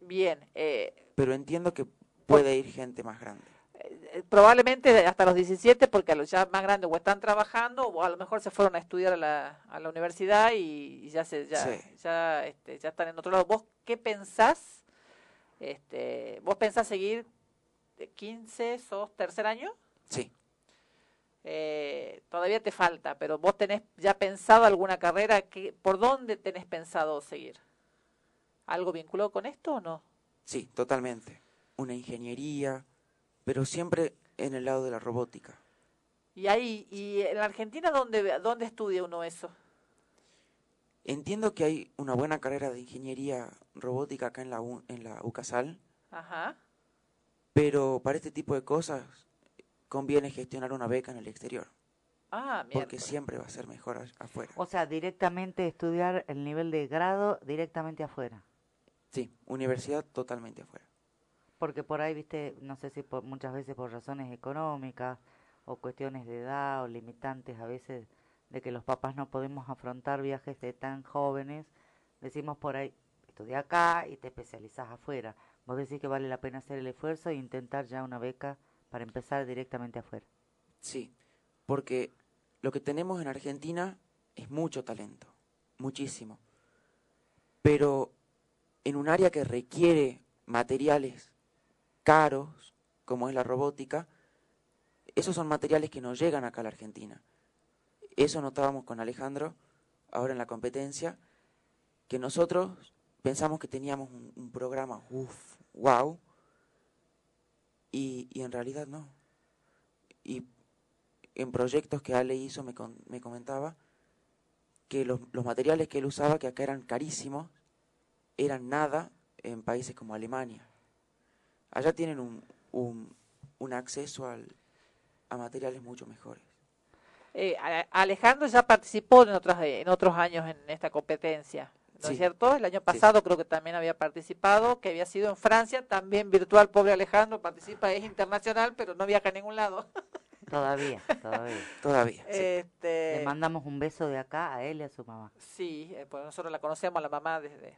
Bien, eh, Pero entiendo que puede ir gente más grande. Eh, probablemente hasta los 17, porque a los ya más grandes o están trabajando o a lo mejor se fueron a estudiar a la, a la universidad y, y ya se ya, Sí. ya, este, ya están en otro lado. ¿Vos qué pensás? Este, ¿Vos pensás seguir de 15, sos tercer año? Sí. Eh, todavía te falta, pero vos tenés ya pensado alguna carrera, que, ¿por dónde tenés pensado seguir? ¿Algo vinculado con esto o no? Sí, totalmente. Una ingeniería, pero siempre en el lado de la robótica. Y ahí, ¿y en la Argentina dónde, dónde estudia uno eso? Entiendo que hay una buena carrera de ingeniería robótica acá en la, U- en la UCASAL, Ajá. pero para este tipo de cosas conviene gestionar una beca en el exterior, Ah, porque miércoles. siempre va a ser mejor afuera. O sea, directamente estudiar el nivel de grado directamente afuera. Sí, universidad totalmente afuera. Porque por ahí, viste, no sé si por, muchas veces por razones económicas o cuestiones de edad o limitantes a veces de que los papás no podemos afrontar viajes de tan jóvenes, decimos por ahí, estudia acá y te especializás afuera. Vos decís que vale la pena hacer el esfuerzo e intentar ya una beca para empezar directamente afuera. Sí, porque lo que tenemos en Argentina es mucho talento, muchísimo. Pero en un área que requiere materiales caros, como es la robótica, esos son materiales que no llegan acá a la Argentina. Eso notábamos con Alejandro, ahora en la competencia, que nosotros pensamos que teníamos un, programa, uff, wow, y, y en realidad no. Y en proyectos que Ale hizo me, con- me comentaba que los, los materiales que él usaba, que acá eran carísimos, eran nada en países como Alemania. Allá tienen un, un, un acceso al, a materiales mucho mejores. Eh, Alejandro ya participó en otros, en otros años en esta competencia, ¿no Sí. es cierto? El año pasado creo que también había participado, que había sido en Francia, también virtual, pobre Alejandro, participa, es internacional, pero no viaja a ningún lado. Todavía, todavía. Todavía. Este, Le mandamos un beso de acá a él y a su mamá. Sí, eh, pues nosotros la conocemos a la mamá desde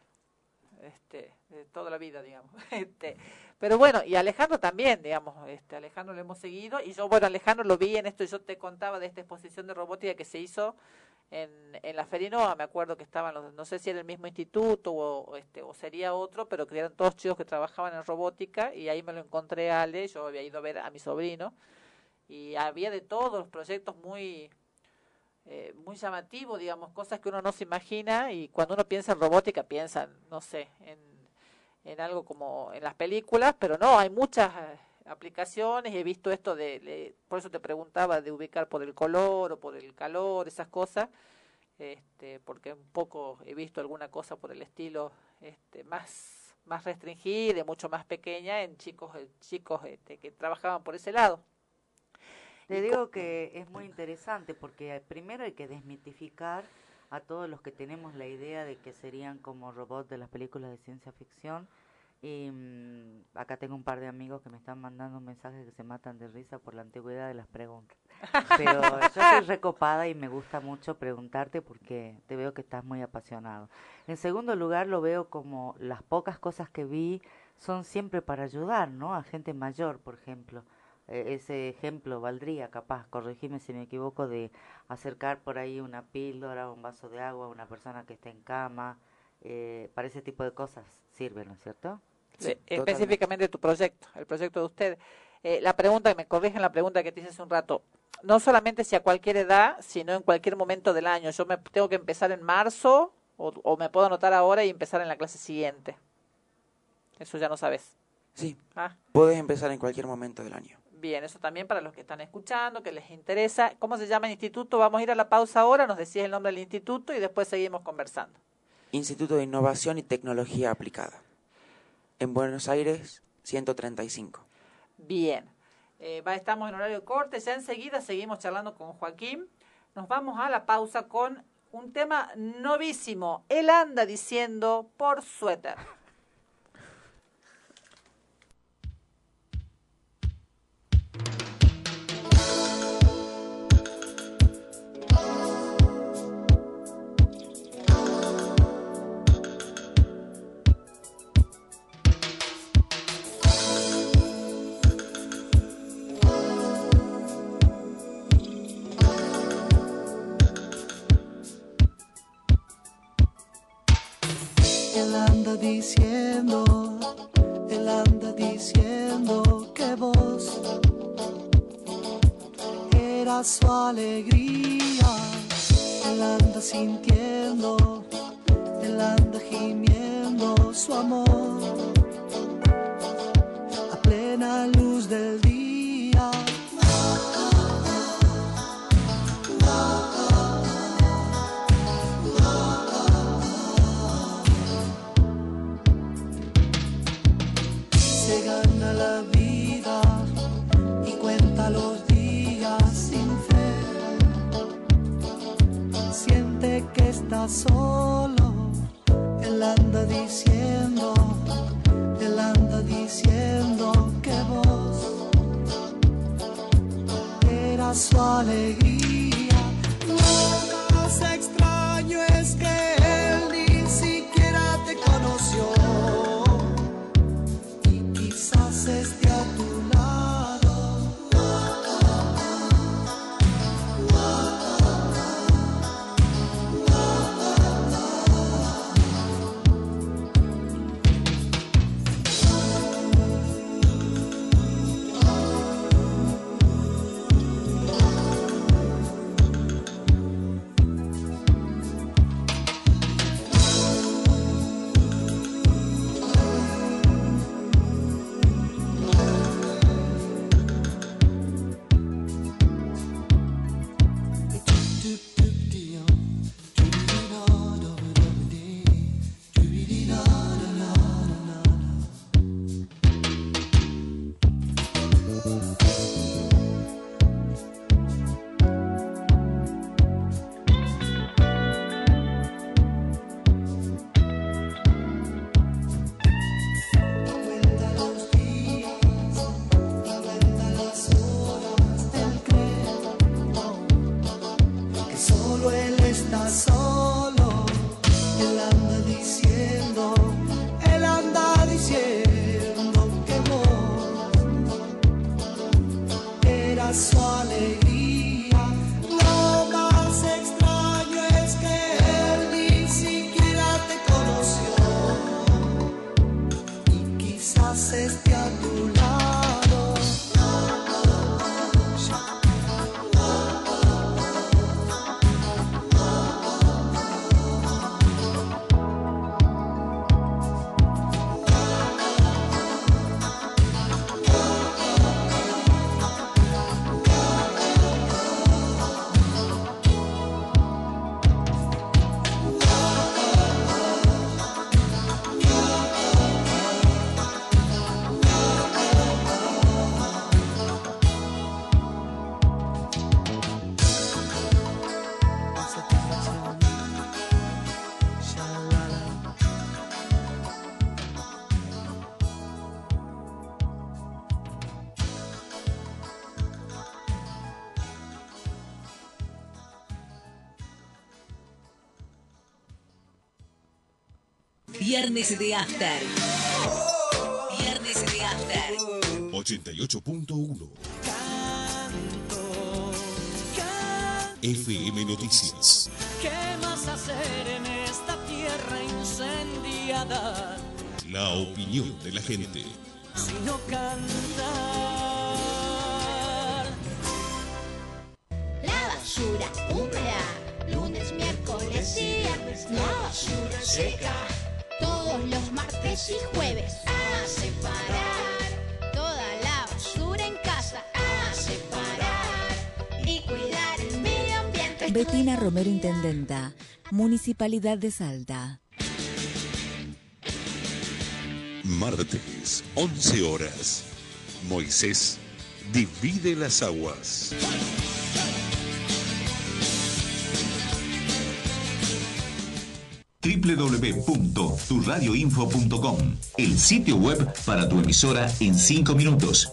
este, de toda la vida, digamos. Este, pero bueno, y Alejandro también, digamos, este, Alejandro lo hemos seguido y yo, bueno, Alejandro lo vi en esto, yo te contaba de esta exposición de robótica que se hizo en, en la Ferinoa, me acuerdo que estaban los, no sé si era el mismo instituto o, este, o sería otro, pero que eran todos chicos que trabajaban en robótica y ahí me lo encontré a Ale, yo había ido a ver a mi sobrino y había de todos los proyectos muy eh, muy llamativo, digamos, cosas que uno no se imagina y cuando uno piensa en robótica piensa, en, no sé, en, en algo como en las películas, pero no, hay muchas eh, aplicaciones y he visto esto de, de- por eso te preguntaba de ubicar por el color o por el calor, esas cosas, este, porque un poco he visto alguna cosa por el estilo este, más más restringida, y mucho más pequeña en chicos eh, chicos este, que trabajaban por ese lado. Te digo que es muy interesante porque eh, primero hay que desmitificar a todos los que tenemos la idea de que serían como robots de las películas de ciencia ficción. Y mm, acá tengo un par de amigos que me están mandando mensajes que se matan de risa por la antigüedad de las preguntas. Pero yo estoy recopada y me gusta mucho preguntarte porque te veo que estás muy apasionado. En segundo lugar, lo veo como las pocas cosas que vi son siempre para ayudar, ¿no? A gente mayor, por ejemplo. Eh, ese ejemplo valdría, capaz, corregime si me equivoco, de acercar por ahí una píldora, un vaso de agua a una persona que esté en cama. Eh, para ese tipo de cosas sirve, ¿no es cierto? Sí, específicamente tu proyecto, el proyecto de usted. Eh, la pregunta, que me corrigen la pregunta que te hice hace un rato, no solamente si a cualquier edad, sino en cualquier momento del año. Yo me tengo que empezar en marzo o, o me puedo anotar ahora y empezar en la clase siguiente. Eso ya no sabes. Sí, Ah, puedes empezar en cualquier momento del año. Bien, eso también para los que están escuchando, que les interesa. ¿Cómo se llama el instituto? Vamos a ir a la pausa ahora, nos decís el nombre del instituto y después seguimos conversando. Instituto de Innovación y Tecnología Aplicada. En Buenos Aires, 135. Bien, eh, va, estamos en horario corte, ya enseguida seguimos charlando con Joaquín. Nos vamos a la pausa con un tema novísimo. Él anda diciendo por suéter. Anda diciendo, él anda diciendo que vos eras su alegría. Él anda sintiendo, él anda gimiendo su amor solo, él anda diciendo, él anda diciendo que vos eras su alegría. Era Viernes de After. Viernes de After. 88.1 FM Noticias. ¿Qué más hacer en esta tierra incendiada? La opinión de la gente. Sino cantar. Betina Romero Intendenta, Municipalidad de Salta. Martes, 11 horas. Moisés divide las aguas. www.turradioinfo.com, el sitio web para tu emisora en 5 minutos.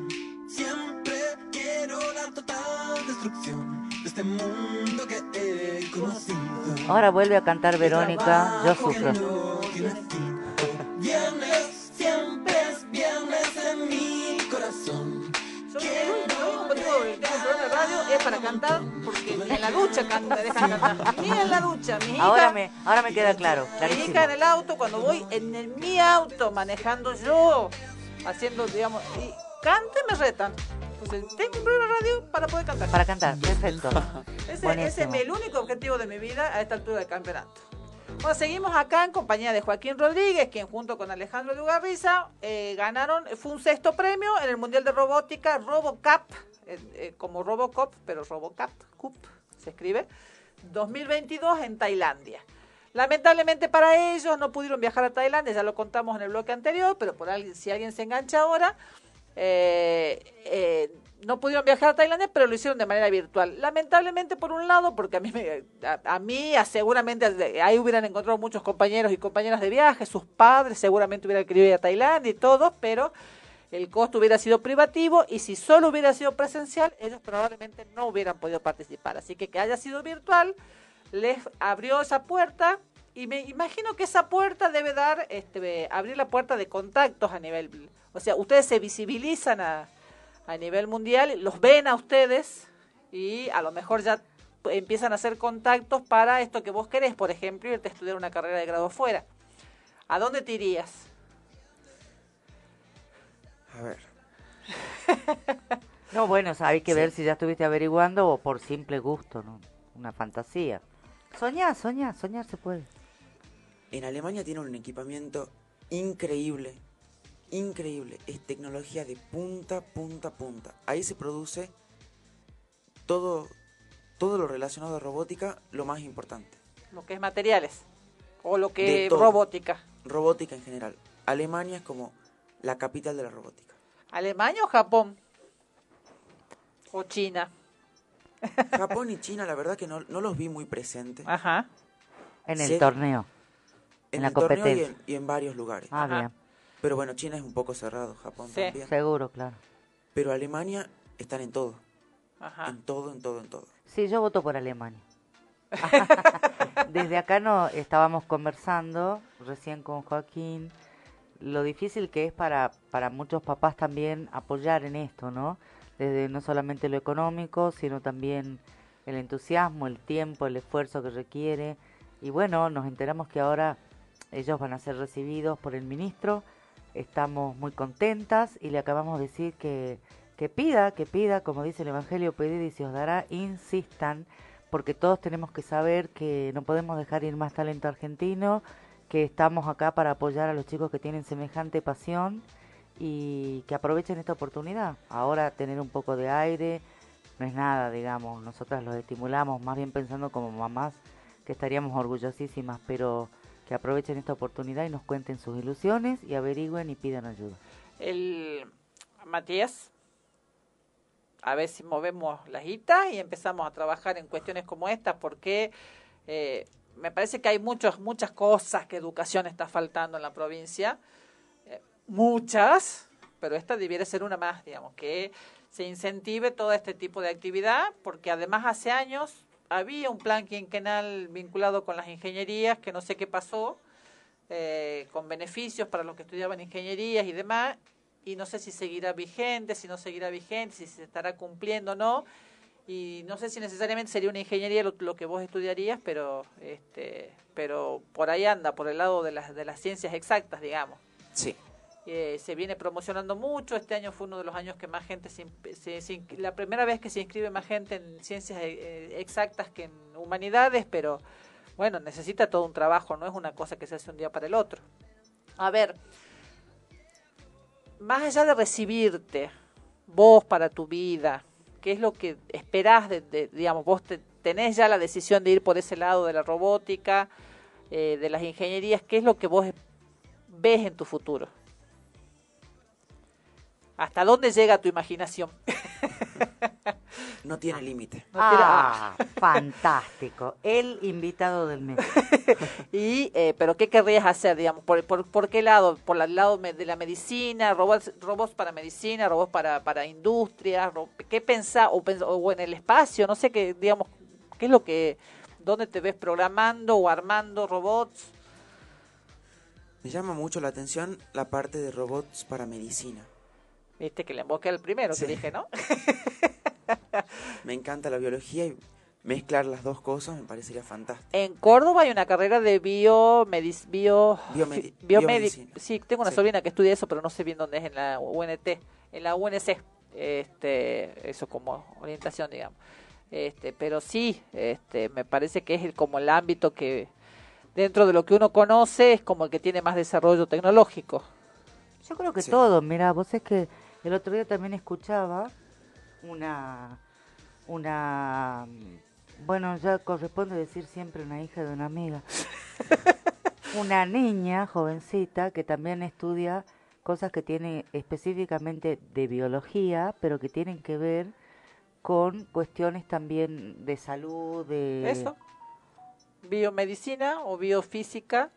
Siempre quiero la total destrucción de este mundo que he conocido. Ahora vuelve a cantar Verónica, yo sufro. Viernes, siempre es viernes en mi corazón. Yo lo único que tengo radio es para cantar, porque ni en la ducha canta, me dejan cantar. Ni en la ducha, mi hija. Ahora me, ahora me queda claro, Mi hija en el auto, cuando voy en el- mi auto, manejando yo, haciendo, digamos, y canto y me retan. Entonces, tengo un programa de radio para poder cantar. Para cantar, perfecto. Ese, ese es el único objetivo de mi vida a esta altura del campeonato. Bueno, seguimos acá en compañía de Joaquín Rodríguez, quien junto con Alejandro Lugarriza eh, ganaron, fue un sexto premio en el Mundial de Robótica RoboCup, eh, eh, como Robocop, pero RoboCup, Cup, se escribe, 2022 en Tailandia. Lamentablemente para ellos no pudieron viajar a Tailandia, ya lo contamos en el bloque anterior, pero por alguien, si alguien se engancha ahora, eh, eh, no pudieron viajar a Tailandia, pero lo hicieron de manera virtual. Lamentablemente, por un lado, porque a mí, me- a, a mí seguramente ahí hubieran encontrado muchos compañeros y compañeras de viaje, sus padres seguramente hubieran querido ir a Tailandia y todos, pero el costo hubiera sido privativo y si solo hubiera sido presencial, ellos probablemente no hubieran podido participar. Así que que haya sido virtual les abrió esa puerta y me imagino que esa puerta debe dar, este, abrir la puerta de contactos a nivel, o sea, ustedes se visibilizan a, a nivel mundial, los ven a ustedes y a lo mejor ya empiezan a hacer contactos para esto que vos querés, por ejemplo, irte a estudiar una carrera de grado afuera. ¿A dónde te irías? A ver. No, bueno, o sea, hay que Sí. ver si ya estuviste averiguando o por simple gusto, ¿no? Una fantasía. Soñar, soñar, soñar se puede. En Alemania tienen un equipamiento increíble, increíble. Es tecnología de punta, punta, punta. Ahí se produce todo, todo lo relacionado a robótica, lo más importante. Lo que es materiales. O lo que es robótica. Robótica en general. Alemania es como la capital de la robótica. ¿Alemania o Japón? O China. Japón y China, la verdad que no, no los vi muy presentes. Ajá. En el Sé- torneo. En, en la el torneo y competencia. en, y en varios lugares. Ah, bien. Pero bueno, China es un poco cerrado, Japón Sí. también. Seguro, claro. Pero Alemania están en todo. Ajá. En todo, en todo, en todo. Sí, yo voto por Alemania. Desde acá no estábamos conversando recién con Joaquín lo difícil que es para para muchos papás también apoyar en esto, ¿no? Desde no solamente lo económico, sino también el entusiasmo, el tiempo, el esfuerzo que requiere. Y bueno, nos enteramos que ahora ellos van a ser recibidos por el ministro. Estamos muy contentas y le acabamos de decir que, que pida, que pida, como dice el Evangelio, pedid y se os dará, insistan, porque todos tenemos que saber que no podemos dejar ir más talento argentino, que estamos acá para apoyar a los chicos que tienen semejante pasión y que aprovechen esta oportunidad. Ahora tener un poco de aire no es nada, digamos, nosotras los estimulamos, más bien pensando como mamás que estaríamos orgullosísimas, pero aprovechen esta oportunidad y nos cuenten sus ilusiones y averigüen y pidan ayuda. El Matías, a ver si movemos las guitas y empezamos a trabajar en cuestiones como estas, porque eh, me parece que hay muchos, muchas cosas que educación está faltando en la provincia, eh, muchas, pero esta debiera ser una más, digamos, que se incentive todo este tipo de actividad, porque además hace años había un plan quinquenal vinculado con las ingenierías, que no sé qué pasó, eh, con beneficios para los que estudiaban ingenierías y demás, y no sé si seguirá vigente, si no seguirá vigente, si se estará cumpliendo o no, y no sé si necesariamente sería una ingeniería lo, lo que vos estudiarías, pero este, pero por ahí anda, por el lado de las, de las ciencias exactas, digamos. Sí. Eh, se viene promocionando mucho. Este año fue uno de los años que más gente se, se- la primera vez que se inscribe más gente en ciencias eh, exactas que en humanidades, pero bueno, necesita todo un trabajo, no es una cosa que se hace un día para el otro. A ver, más allá de recibirte, vos para tu vida, ¿qué es lo que esperás de, de- digamos, vos te- tenés ya la decisión de ir por ese lado de la robótica, eh, de las ingenierías, ¿qué es lo que vos ves en tu futuro? ¿Hasta dónde llega tu imaginación? No tiene límite. Ah, fantástico. El invitado del mes. y, eh, pero ¿qué querrías hacer, digamos? ¿Por, por, por qué lado? ¿Por el lado de la medicina? ¿Robots, robots para medicina? ¿Robots para, para industria? ¿Qué pensás? O, o en el espacio? No sé qué, digamos, ¿qué es lo que, dónde te ves programando o armando robots? Me llama mucho la atención la parte de robots para medicina. Viste que le emboqué al primero Sí. que dije, ¿no? Me encanta la biología y mezclar las dos cosas me parecería fantástico. En Córdoba hay una carrera de bio, Biomedi- fi- biomedic- biomedicina. Sí, tengo una Sí. sobrina que estudia eso, pero no sé bien dónde es en la UNT, en la UNC. Este, eso como orientación, digamos. Este, pero sí, este, me parece que es el, como el ámbito que dentro de lo que uno conoce es como el que tiene más desarrollo tecnológico. Yo creo que Sí. todo, mira, vos es que el otro día también escuchaba una, una, mm, bueno, ya corresponde decir siempre una hija de una amiga, una niña jovencita que también estudia cosas que tienen específicamente de biología, pero que tienen que ver con cuestiones también de salud, de Eso. Biomedicina o biofísica,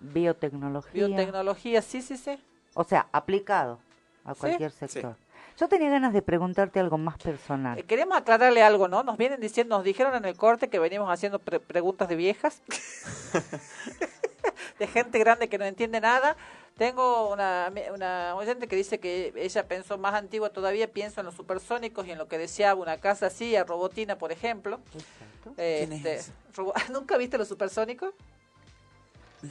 biotecnología. biotecnología, sí, sí, sí. O sea, aplicado a cualquier Sí. sector. Yo tenía ganas de preguntarte algo más personal. Eh, Queremos aclararle algo, ¿no? Nos vienen diciendo, nos dijeron en el corte que venimos haciendo pre- preguntas de viejas, de gente grande que no entiende nada. Tengo una, una oyente que dice que ella pensó más antigua todavía, pienso en los supersónicos y en lo que deseaba una casa así, a Robotina, por ejemplo. ¿Quién Este, es ese? Robo- ¿Nunca viste los supersónicos?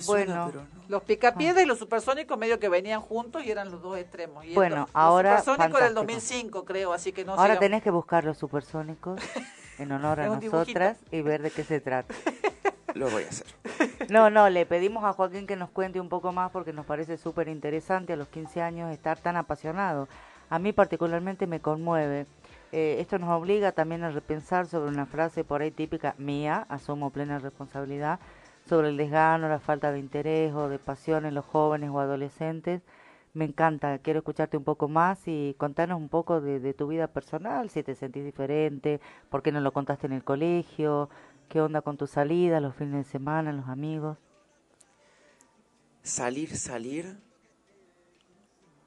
Bueno, Los picapiedra y los supersónicos medio que venían juntos y eran los dos extremos. Y Bueno, ahora, Los supersónicos era el fantástico. 2005, creo, así que no ahora sigamos. tenés que buscar los supersónicos en honor a dibujito. nosotras y ver de qué se trata. Lo voy a hacer. No, no, le pedimos a Joaquín que nos cuente un poco más porque nos parece súper interesante a los 15 años estar tan apasionado. A mí particularmente me conmueve. Eh, esto nos obliga también a repensar sobre una frase por ahí típica mía, asumo plena responsabilidad, sobre el desgano, la falta de interés o de pasión en los jóvenes o adolescentes. Me encanta, quiero escucharte un poco más y contanos un poco de, tu vida personal, si te sentís diferente, por qué no lo contaste en el colegio, qué onda con tu salida, los fines de semana, los amigos. Salir, salir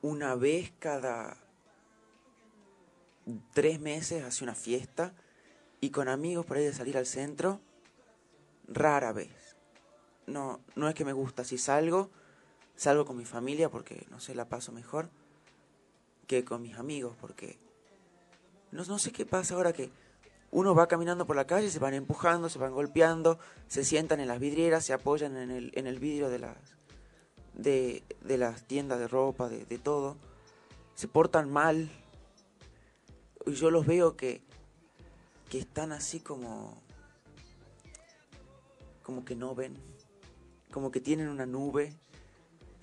una vez cada tres meses hacia una fiesta y con amigos por ahí de salir al centro, rara vez. No, no es que me gusta, si salgo, salgo con mi familia porque, no sé, la paso mejor que con mis amigos porque no, no sé qué pasa ahora que uno va caminando por la calle, se van empujando, se van golpeando, se sientan en las vidrieras, se apoyan en el, en el vidrio de las, de, de las tiendas de ropa, de, de todo, se portan mal. Y yo los veo que, que están así como, como que no ven, como que tienen una nube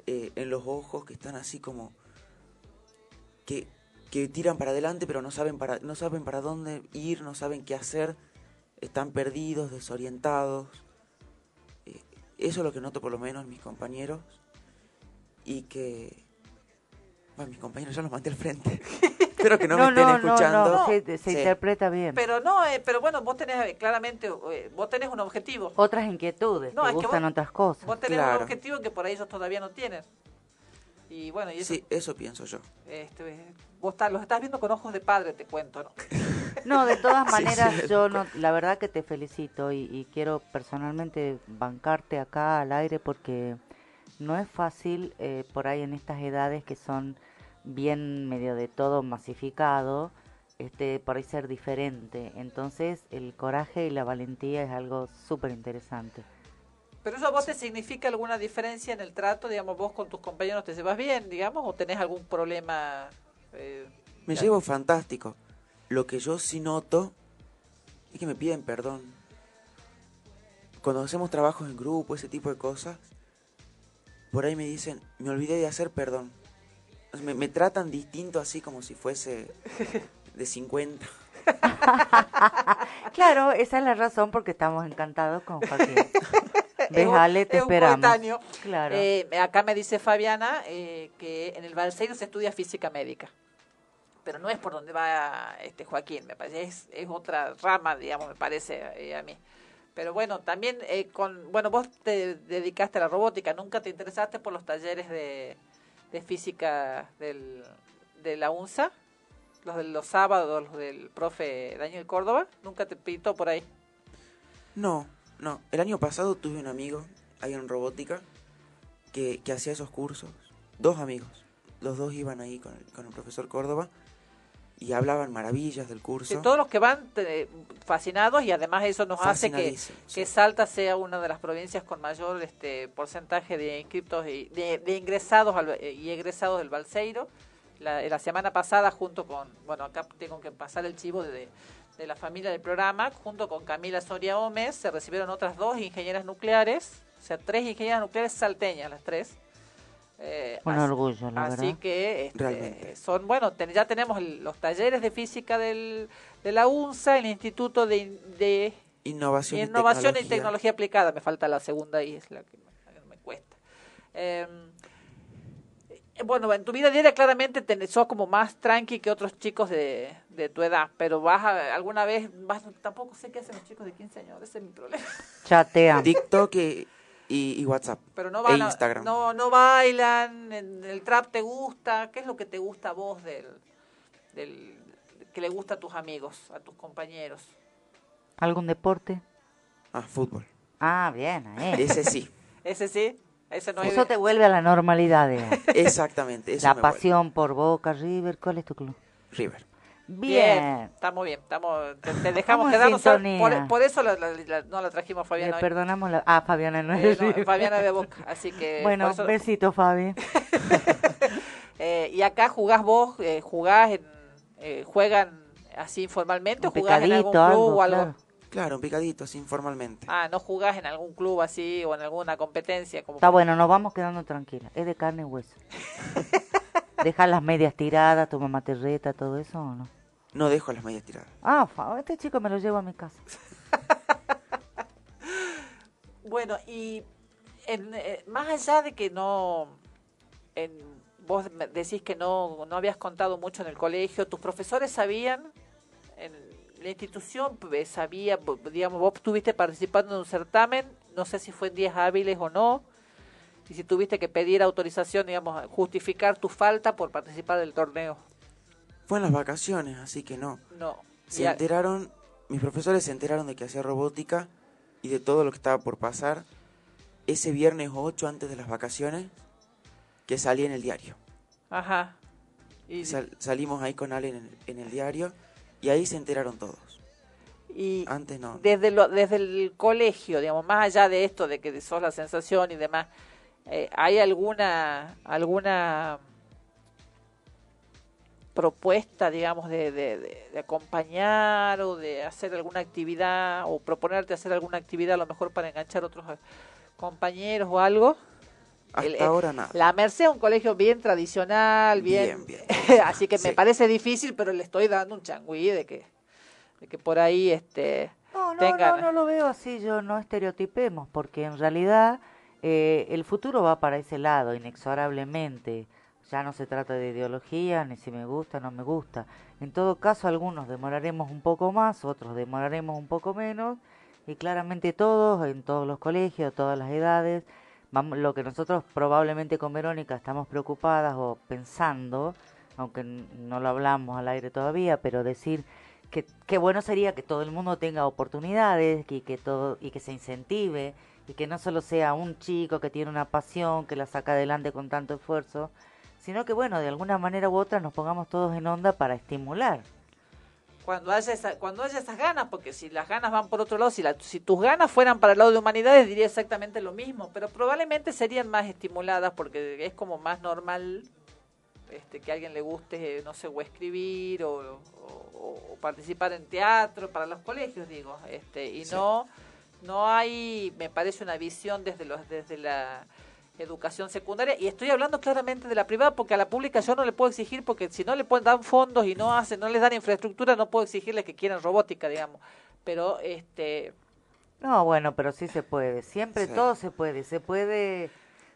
eh, en los ojos, que están así como, que, que tiran para adelante pero no saben para, no saben para dónde ir, no saben qué hacer, están perdidos, desorientados. Eh, eso es lo que noto por lo menos en mis compañeros y que... Bueno, mis compañeros ya los mandé al frente. Espero que no, me estén escuchando. no, se, se Sí. interpreta bien. Pero no, eh, pero bueno, vos tenés eh, claramente, eh, vos tenés un objetivo. Otras inquietudes, No, te es que gustan vos- otras cosas. Vos tenés Claro. un objetivo que por ahí ellos todavía no tienen. Y bueno, y eso, Sí, eso pienso yo. este, vos los estás viendo con ojos de padre, te cuento, ¿no? No, de todas Sí, maneras, sí. yo no, la verdad que te felicito y, y quiero personalmente bancarte acá al aire porque no es fácil eh, por ahí en estas edades que son bien medio de todo masificado, este, por ahí ser diferente. Entonces, el coraje y la valentía es algo súper interesante. Pero eso a vos te significa alguna diferencia en el trato, digamos, vos con tus compañeros te llevas bien, digamos, o tenés algún problema. eh, Me llevo fantástico. Lo que yo sí noto es que me piden perdón. Cuando hacemos trabajos en grupo, ese tipo de cosas, por ahí me dicen, me olvidé de hacer perdón. Sea, Me, me tratan distinto así como si fuese de 50. Claro, esa es la razón porque estamos encantados con Joaquín. es ¿Ves, un- Ale? Te es un esperamos. Claro. Eh, acá me dice Fabiana eh, que en el Balseiro se estudia física médica. Pero no es por donde va este Joaquín, me parece, es, es otra rama, digamos, me parece eh, a mí. Pero bueno, también eh, con, bueno, vos te dedicaste a la robótica, nunca te interesaste por los talleres de, de física del, de la UNSA, los de los sábados, los del profe Daniel Córdoba, nunca te pintó por ahí. No, no. El año pasado tuve un amigo ahí en robótica que, que hacía esos cursos. Dos amigos. Los dos iban ahí con el, con el profesor Córdoba y hablaban maravillas del curso. Todos los que van eh, fascinados y además eso nos hace que, que Salta sea una de las provincias con mayor este porcentaje de inscriptos y de, de ingresados al- eh, y egresados del Balseiro. La, la semana pasada junto con, bueno, acá tengo que pasar el chivo de, de la familia del programa, junto con Camila Soria Gómez, se recibieron otras dos ingenieras nucleares, o sea, tres ingenieras nucleares salteñas, las tres. Eh, Un así- orgullo, la Así verdad. que este, son, bueno, ten- ya tenemos el- los talleres de física del, de la UNSA, el Instituto de, In- de Innovación, y Innovación y tecnología. Tecnología Aplicada, me falta la segunda y es la que me, la que me cuesta. Eh, eh, bueno, en tu vida diaria claramente sos como más tranqui que otros chicos de, de tu edad, pero vas a, alguna vez, vas, tampoco sé qué hacen los chicos de 15 años, ese es mi problema. Chatean. TikTok y, y- y WhatsApp. Pero no e van a- Instagram. no, no bailan, en el trap te gusta, ¿qué es lo que te gusta a vos del, del que le gusta a tus amigos, a tus compañeros? ¿Algún deporte? Ah, fútbol. Ah, bien, ahí. Ese sí. Ese sí, ese no es Eso te vuelve a la normalidad, digamos. Exactamente. Eso La me vuelve. pasión por Boca, River, ¿cuál es tu club? River. Bien. Estamos bien, estamos, te, te dejamos quedarnos. Por, por eso la- la- la- no la trajimos Le Fabiana. hoy. perdonamos la... Ah, Fabiana no Eh, es. no, Fabiana de Boca, así que... Bueno, eso- besito, Fabi. Eh, y acá jugás vos, eh, jugás, en, eh, juegan así informalmente o jugás en algún club algo, o algo. claro. Claro, un picadito, así informalmente. Ah, no jugás en algún club así o en alguna competencia. Como Está bueno, nos vamos quedando tranquilas. Es de carne y hueso. Dejar las medias tiradas, tu mamá te reta, todo eso o no. No dejo las medias tiradas. Ah, fa- este chico me lo llevo a mi casa. Bueno, y en, eh, más allá de que no, en, vos decís que no, no habías contado mucho en el colegio, ¿tus profesores sabían, en la institución pues, sabía, digamos, vos estuviste participando en un certamen, no sé si fue en días hábiles o no, y si tuviste que pedir autorización, digamos, justificar tu falta por participar del torneo? Fue en las vacaciones, así que no. No. Se Ya- enteraron, mis profesores se enteraron de que hacía robótica y de todo lo que estaba por pasar ese viernes 8 antes de las vacaciones que salí en el diario. Ajá. Y, Sal- salimos ahí con Ale en el, en el diario y ahí se enteraron todos. y Antes no. desde lo, desde el colegio, digamos, más allá de esto de que sos la sensación y demás, eh, ¿hay alguna alguna propuesta, digamos, de, de, de- de acompañar o de hacer alguna actividad o proponerte hacer alguna actividad a lo mejor para enganchar otros eh, compañeros o algo? Hasta El- ahora nada. La Merced es un colegio bien tradicional, bien, Bien, así que me parece difícil, pero le estoy dando un changüí de que, de que por ahí este No, no, tengan no, no lo veo así, yo no estereotipemos, porque en realidad eh, el futuro va para ese lado, inexorablemente. Ya no se trata de ideología, ni si me gusta, no me gusta. En todo caso, algunos demoraremos un poco más, otros demoraremos un poco menos, y claramente todos, en todos los colegios, todas las edades, vamos, lo que nosotros probablemente con Verónica estamos preocupadas o pensando, aunque no lo hablamos al aire todavía, pero decir que, que bueno sería que todo el mundo tenga oportunidades y que todo y que se incentive y que no solo sea un chico que tiene una pasión que la saca adelante con tanto esfuerzo, sino que bueno, de alguna manera u otra nos pongamos todos en onda para estimular. cuando haya esa, cuando haya esas ganas, porque si las ganas van por otro lado, si, la- si tus ganas fueran para el lado de humanidades, diría exactamente lo mismo, pero probablemente serían más estimuladas porque es como más normal este, que a alguien le guste, no sé, o escribir o, o- o participar en teatro para los colegios, digo, este, y no no hay, me parece una visión desde los desde la educación secundaria y estoy hablando claramente de la privada porque a la pública yo no le puedo exigir porque si no le pueden dan fondos y no hacen no les dan infraestructura no puedo exigirles que quieran robótica digamos pero este No, bueno, pero sí se puede. Siempre Sí. todo se puede. Se puede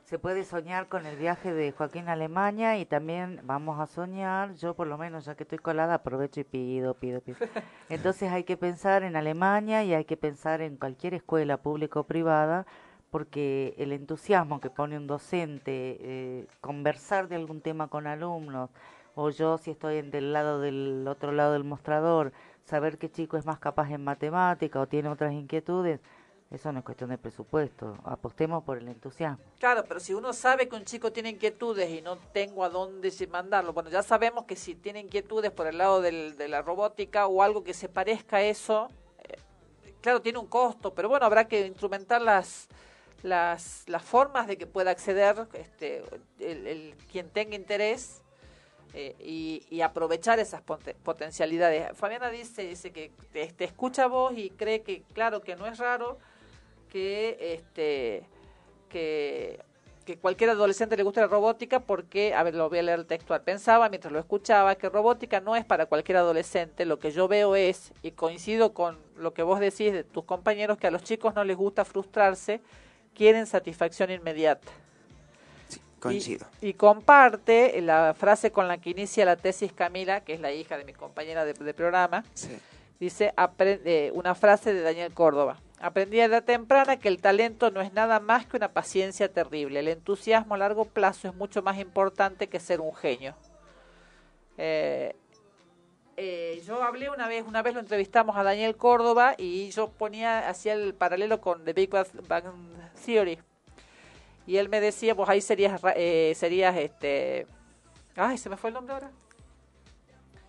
se puede soñar con el viaje de Joaquín a Alemania y también vamos a soñar, yo por lo menos ya que estoy colada aprovecho y pido, pido, pido. Entonces hay que pensar en Alemania y hay que pensar en cualquier escuela pública o privada porque el entusiasmo que pone un docente, eh, conversar de algún tema con alumnos, o yo si estoy en del lado del otro lado del mostrador, saber qué chico es más capaz en matemática o tiene otras inquietudes, eso no es cuestión de presupuesto, apostemos por el entusiasmo. claro pero si uno sabe que un chico tiene inquietudes y no tengo a dónde mandarlo bueno ya sabemos que si tiene inquietudes por el lado del- de la robótica o algo que se parezca a eso eh, claro tiene un costo pero bueno habrá que instrumentar las las, las formas de que pueda acceder este, el, quien tenga interés eh, y, aprovechar esas pote- potencialidades. Fabiana dice, dice que te, escucha vos y cree que, claro, que no es raro que este que, que cualquier adolescente le guste la robótica porque, a ver, lo voy a leer el textual, pensaba mientras lo escuchaba que robótica no es para cualquier adolescente, lo que yo veo es, y coincido con lo que vos decís de tus compañeros, que a los chicos no les gusta frustrarse, quieren satisfacción inmediata. Coincido. Y, y comparte la frase con la que inicia la tesis Camila, que es la hija de mi compañera de, de programa. Dice apre- eh, una frase de Daniel Córdoba. Aprendí a edad temprana que el talento no es nada más que una paciencia terrible. El entusiasmo a largo plazo es mucho más importante que ser un genio. Eh, eh, yo hablé una vez, una vez lo entrevistamos a Daniel Córdoba y yo ponía, hacía el paralelo con The Big Bang Theory. Y él me decía, vos ahí serías, ra- eh, serías este... Ay, se me fue el nombre ahora.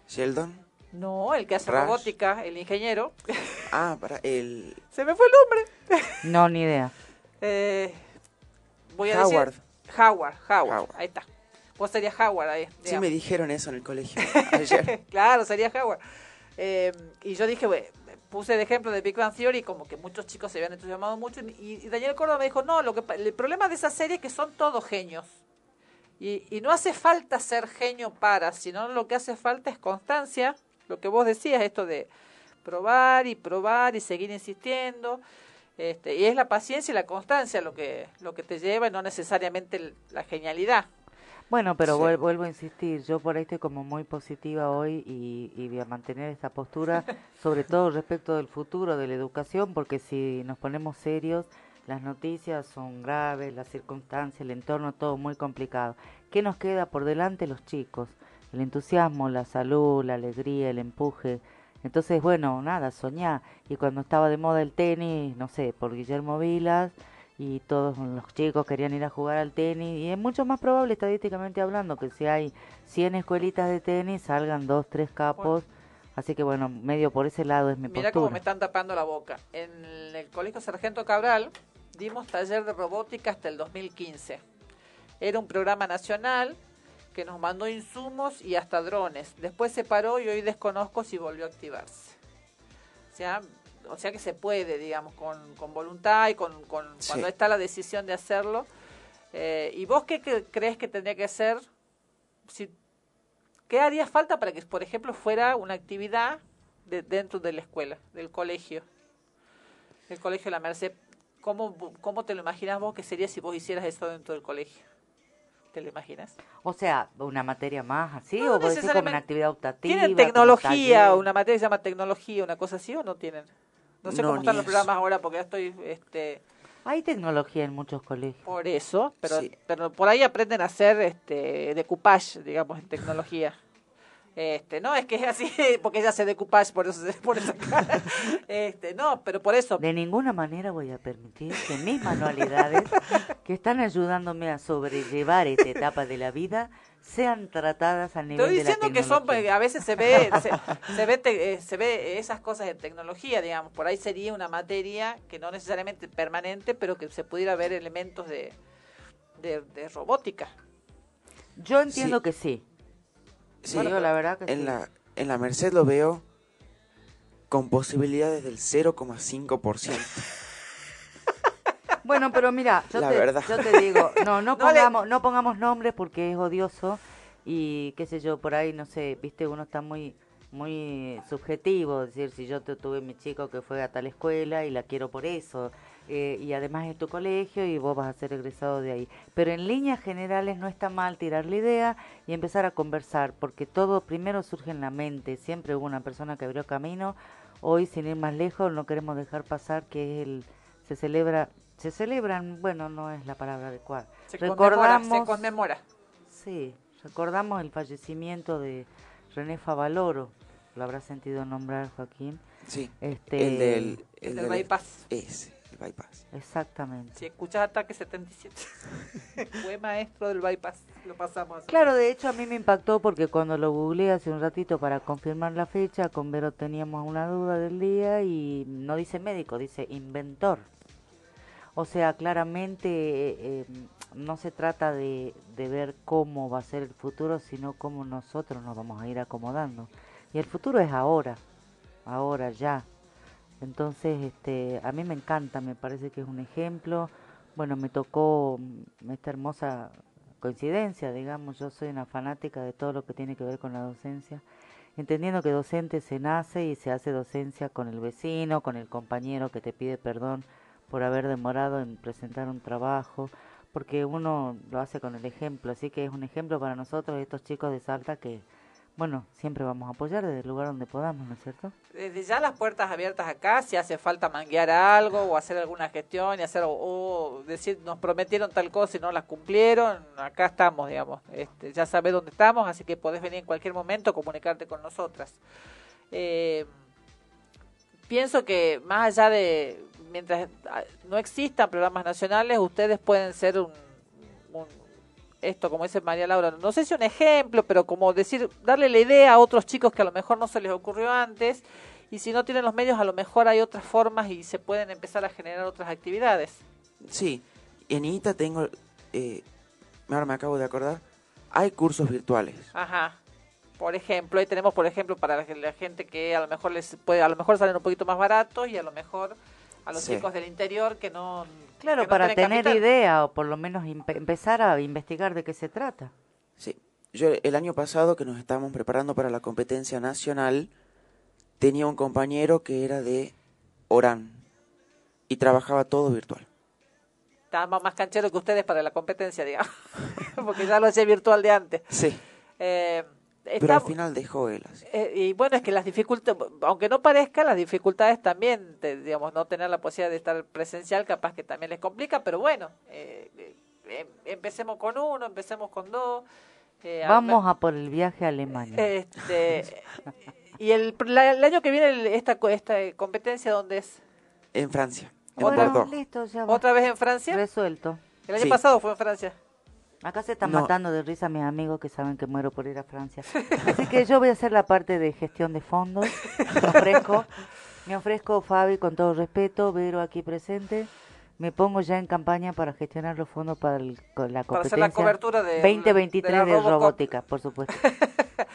Sheldon. No, el que hace robótica, el ingeniero. Ah, para el Se me fue el nombre. No, ni idea. Eh, voy a Howard. decir Howard, Howard, ahí está. Vos serías Howard ahí. Sí me dijeron eso en el colegio ayer. claro, sería Howard. Eh, y yo dije, "Bueno, puse de ejemplo de Big Bang Theory, como que muchos chicos se habían entusiasmado mucho. Y, y Daniel Córdoba me dijo, no, lo que, el problema de esa serie es que son todos genios. Y, y no hace falta ser genio para, sino lo que hace falta es constancia. Lo que vos decías, esto de probar y probar y seguir insistiendo. Este, y es la paciencia y la constancia lo que, lo que te lleva y no necesariamente la genialidad. Bueno, pero Sí. vuel- vuelvo a insistir, yo por ahí estoy como muy positiva hoy y, y voy a mantener esta postura, sobre todo respecto del futuro de la educación, porque si nos ponemos serios, las noticias son graves, las circunstancias, el entorno, todo muy complicado. ¿Qué nos queda por delante los chicos? El entusiasmo, la salud, la alegría, el empuje. Entonces, bueno, nada, soñá. Y cuando estaba de moda el tenis, no sé, por Guillermo Vilas, y todos los chicos querían ir a jugar al tenis y es mucho más probable estadísticamente hablando que si hay 100 escuelitas de tenis salgan dos, tres capos, así que bueno, medio por ese lado es mi Mira cómo me están tapando la boca. En el Colegio Sargento Cabral dimos taller de robótica hasta el 2015. Era un programa nacional que nos mandó insumos y hasta drones. Después se paró y hoy desconozco si volvió a activarse. O sea, o sea que se puede, digamos, con, con voluntad y con, con- Sí. cuando está la decisión de hacerlo. Eh, ¿Y vos qué cre- crees que tendría que ser? Si, ¿Qué haría falta para que, por ejemplo, fuera una actividad de, dentro de la escuela, del colegio? El colegio de la Merced. ¿Cómo, ¿Cómo te lo imaginas vos que sería si vos hicieras eso dentro del colegio? ¿Te lo imaginas? O sea, una materia más así No o vos decís como una actividad optativa. ¿Tienen tecnología, una materia que se llama tecnología, una cosa así o no tienen? No sé No, cómo están los eso. programas ahora porque ya estoy este Hay tecnología en muchos colegios. por eso, pero pero por ahí aprenden a hacer este decoupage, digamos, en tecnología. Este, no, es que es así, porque ella hace decoupage, por eso se pone esa cara. Este, no, pero por eso. De ninguna manera voy a permitir que mis manualidades, que están ayudándome a sobrellevar esta etapa de la vida, sean tratadas a nivel Estoy de la diciendo que son, a veces se ve, se, se ve, te- eh, se ve esas cosas en tecnología, digamos, por ahí sería una materia que no necesariamente permanente, pero que se pudiera ver elementos de, de, de robótica. Yo entiendo Sí. que sí. Sí, la verdad que en sí. la en la Merced lo veo con posibilidades del 0,5%. Bueno, pero mira, yo, La te, verdad. yo te digo, no, no No le- pongamos, no pongamos nombres porque es odioso y qué sé yo, por ahí, no sé, viste, uno está muy muy subjetivo, es decir, si yo te- tuve mi chico que fue a tal escuela y la quiero por eso, eh, y además es tu colegio y vos vas a ser egresado de ahí. Pero en líneas generales no está mal tirar la idea y empezar a conversar, porque todo primero surge en la mente, siempre hubo una persona que abrió camino, hoy sin ir más lejos no queremos dejar pasar que es el, se celebra, se celebran, bueno, no es la palabra adecuada, Se conmemora, recordamos, se conmemora. sí, recordamos el fallecimiento de René Favaloro, lo habrá sentido nombrar Joaquín. Sí, Este, el del, El el del del- bypass. Ese, el bypass. Exactamente. Si escuchas Ataque 77, fue maestro del bypass, lo pasamos. así. Claro, de hecho a mí me impactó porque cuando lo googleé hace un ratito para confirmar la fecha, con Vero teníamos una duda del día y no dice médico, dice inventor. O sea, claramente eh, eh, no se trata de, de ver cómo va a ser el futuro, sino cómo nosotros nos vamos a ir acomodando. Y el futuro es ahora, ahora, ya. Entonces, este, a mí me encanta, me parece que es un ejemplo. Bueno, me tocó mm, esta hermosa coincidencia, digamos, yo soy una fanática de todo lo que tiene que ver con la docencia, entendiendo que docente se nace y se hace docencia con el vecino, con el compañero que te pide perdón por haber demorado en presentar un trabajo, porque uno lo hace con el ejemplo, así que es un ejemplo para nosotros, estos chicos de Salta, que, bueno, siempre vamos a apoyar desde el lugar donde podamos, ¿no es cierto? Desde ya las puertas abiertas acá, si hace falta manguear algo o hacer alguna gestión y hacer o, o decir nos prometieron tal cosa y no las cumplieron, acá estamos, digamos. Este, ya sabes dónde estamos, así que podés venir en cualquier momento comunicarte con nosotras. Eh, pienso que más allá de, mientras ah, no existan programas nacionales, ustedes pueden ser un, un esto, como dice María Laura, no sé si un ejemplo, pero como decir, darle la idea a otros chicos que a lo mejor no se les ocurrió antes, y si no tienen los medios, a lo mejor hay otras formas y se pueden empezar a generar otras actividades. Sí, en ITA tengo, eh, ahora me acabo de acordar, hay cursos virtuales. Ajá. Por ejemplo, ahí tenemos, por ejemplo, para la, la gente que a lo mejor les puede, a lo mejor salen un poquito más baratos y a lo mejor a los Sí. chicos del interior que no Claro, que no para tener capital. idea o por lo menos empezar a investigar de qué se trata. Sí, yo el año pasado que nos estábamos preparando para la competencia nacional, tenía un compañero que era de Orán y trabajaba todo virtual. Estaba más canchero que ustedes para la competencia, digamos, porque ya lo hacía virtual de antes. Sí, Eh, pero al final dejó él así. eh, y bueno, es que las dificultades, aunque no parezca, las dificultades también, de, digamos, no tener la posibilidad de estar presencial, capaz que también les complica, pero bueno, eh, eh, em- empecemos con uno, empecemos con dos. eh, Vamos a por el viaje a Alemania. Este, y el, la- el año que viene el- esta, esta competencia, ¿dónde es? En Francia, en Bordeaux. Listo, ya. ¿Otra vez en Francia? Resuelto. El año Sí. pasado fue en Francia. Acá se están No. matando de risa mis amigos que saben que muero por ir a Francia. Así que yo voy a hacer la parte de gestión de fondos. Me ofrezco, me ofrezco Fabi, con todo respeto, Vero aquí presente. Me pongo ya en campaña para gestionar los fondos para el- la Para competencia hacer la cobertura de- 2023 de la de, robótica, por supuesto.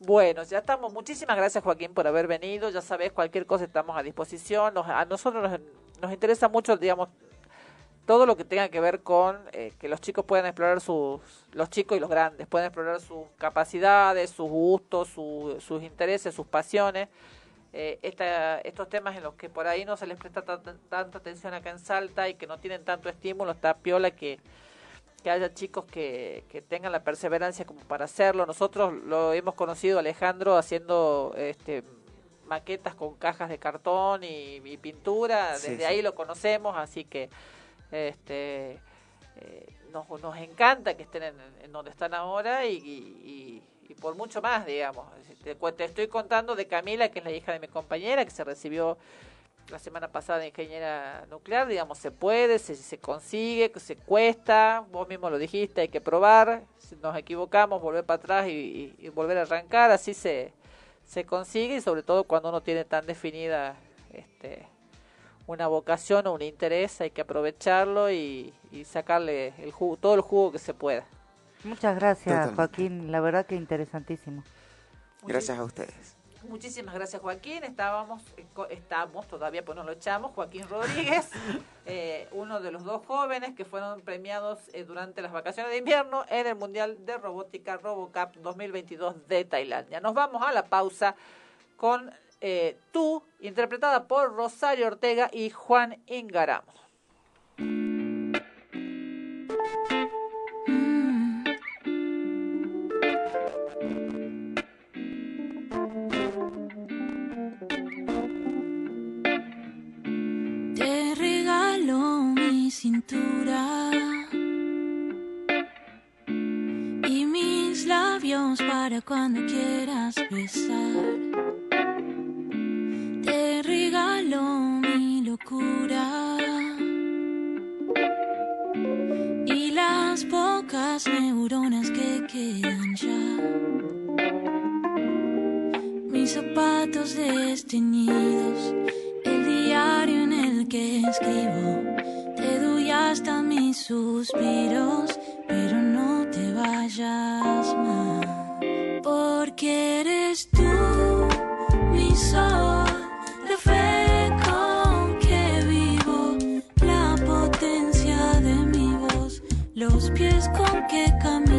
Bueno, ya estamos. Muchísimas gracias, Joaquín, por haber venido. Ya sabes, cualquier cosa estamos a disposición. Nos- a nosotros nos, nos interesa mucho, digamos, todo lo que tenga que ver con eh, que los chicos puedan explorar sus, los chicos y los grandes, puedan explorar sus capacidades, sus gustos, su- sus intereses, sus pasiones. Eh, esta- estos temas en los que por ahí no se les presta tan- tanta atención acá en Salta y que no tienen tanto estímulo, está piola que, que haya chicos que, que tengan la perseverancia como para hacerlo. Nosotros lo hemos conocido, Alejandro, haciendo este, maquetas con cajas de cartón y, y pintura. Sí, Desde sí. ahí lo conocemos, así que este, eh, nos, nos encanta que estén en, en donde están ahora y, y- por mucho más, digamos. Te, te estoy contando de Camila, que es la hija de mi compañera, que se recibió la semana pasada de ingeniera nuclear, digamos, se puede, se, se consigue, se cuesta, vos mismo lo dijiste, hay que probar, si nos equivocamos, volver para atrás y- y volver a arrancar, así se, se consigue y sobre todo cuando uno tiene tan definida este, una vocación o un interés, hay que aprovecharlo y, y sacarle el jugo, todo el jugo que se pueda. Muchas gracias, Totalmente. Joaquín. La verdad que interesantísimo. Gracias a ustedes. Muchísimas gracias Joaquín, estábamos, eh, estamos todavía, pues nos lo echamos, Joaquín Rodríguez, eh, uno de los dos jóvenes que fueron premiados eh, durante las vacaciones de invierno en el Mundial de Robótica RoboCup 2022 de Tailandia. Nos vamos a la pausa con eh, Tú, interpretada por Rosario Ortega y Juan Ingaramo. Cintura y mis labios para cuando quieras besar. Mis zapatos desteñidos el diario en el que escribo. Te doy hasta mis suspiros, pero no te vayas más. Porque eres tú, mi sol, la fe con que vivo, la potencia de mi voz, los pies con que camino.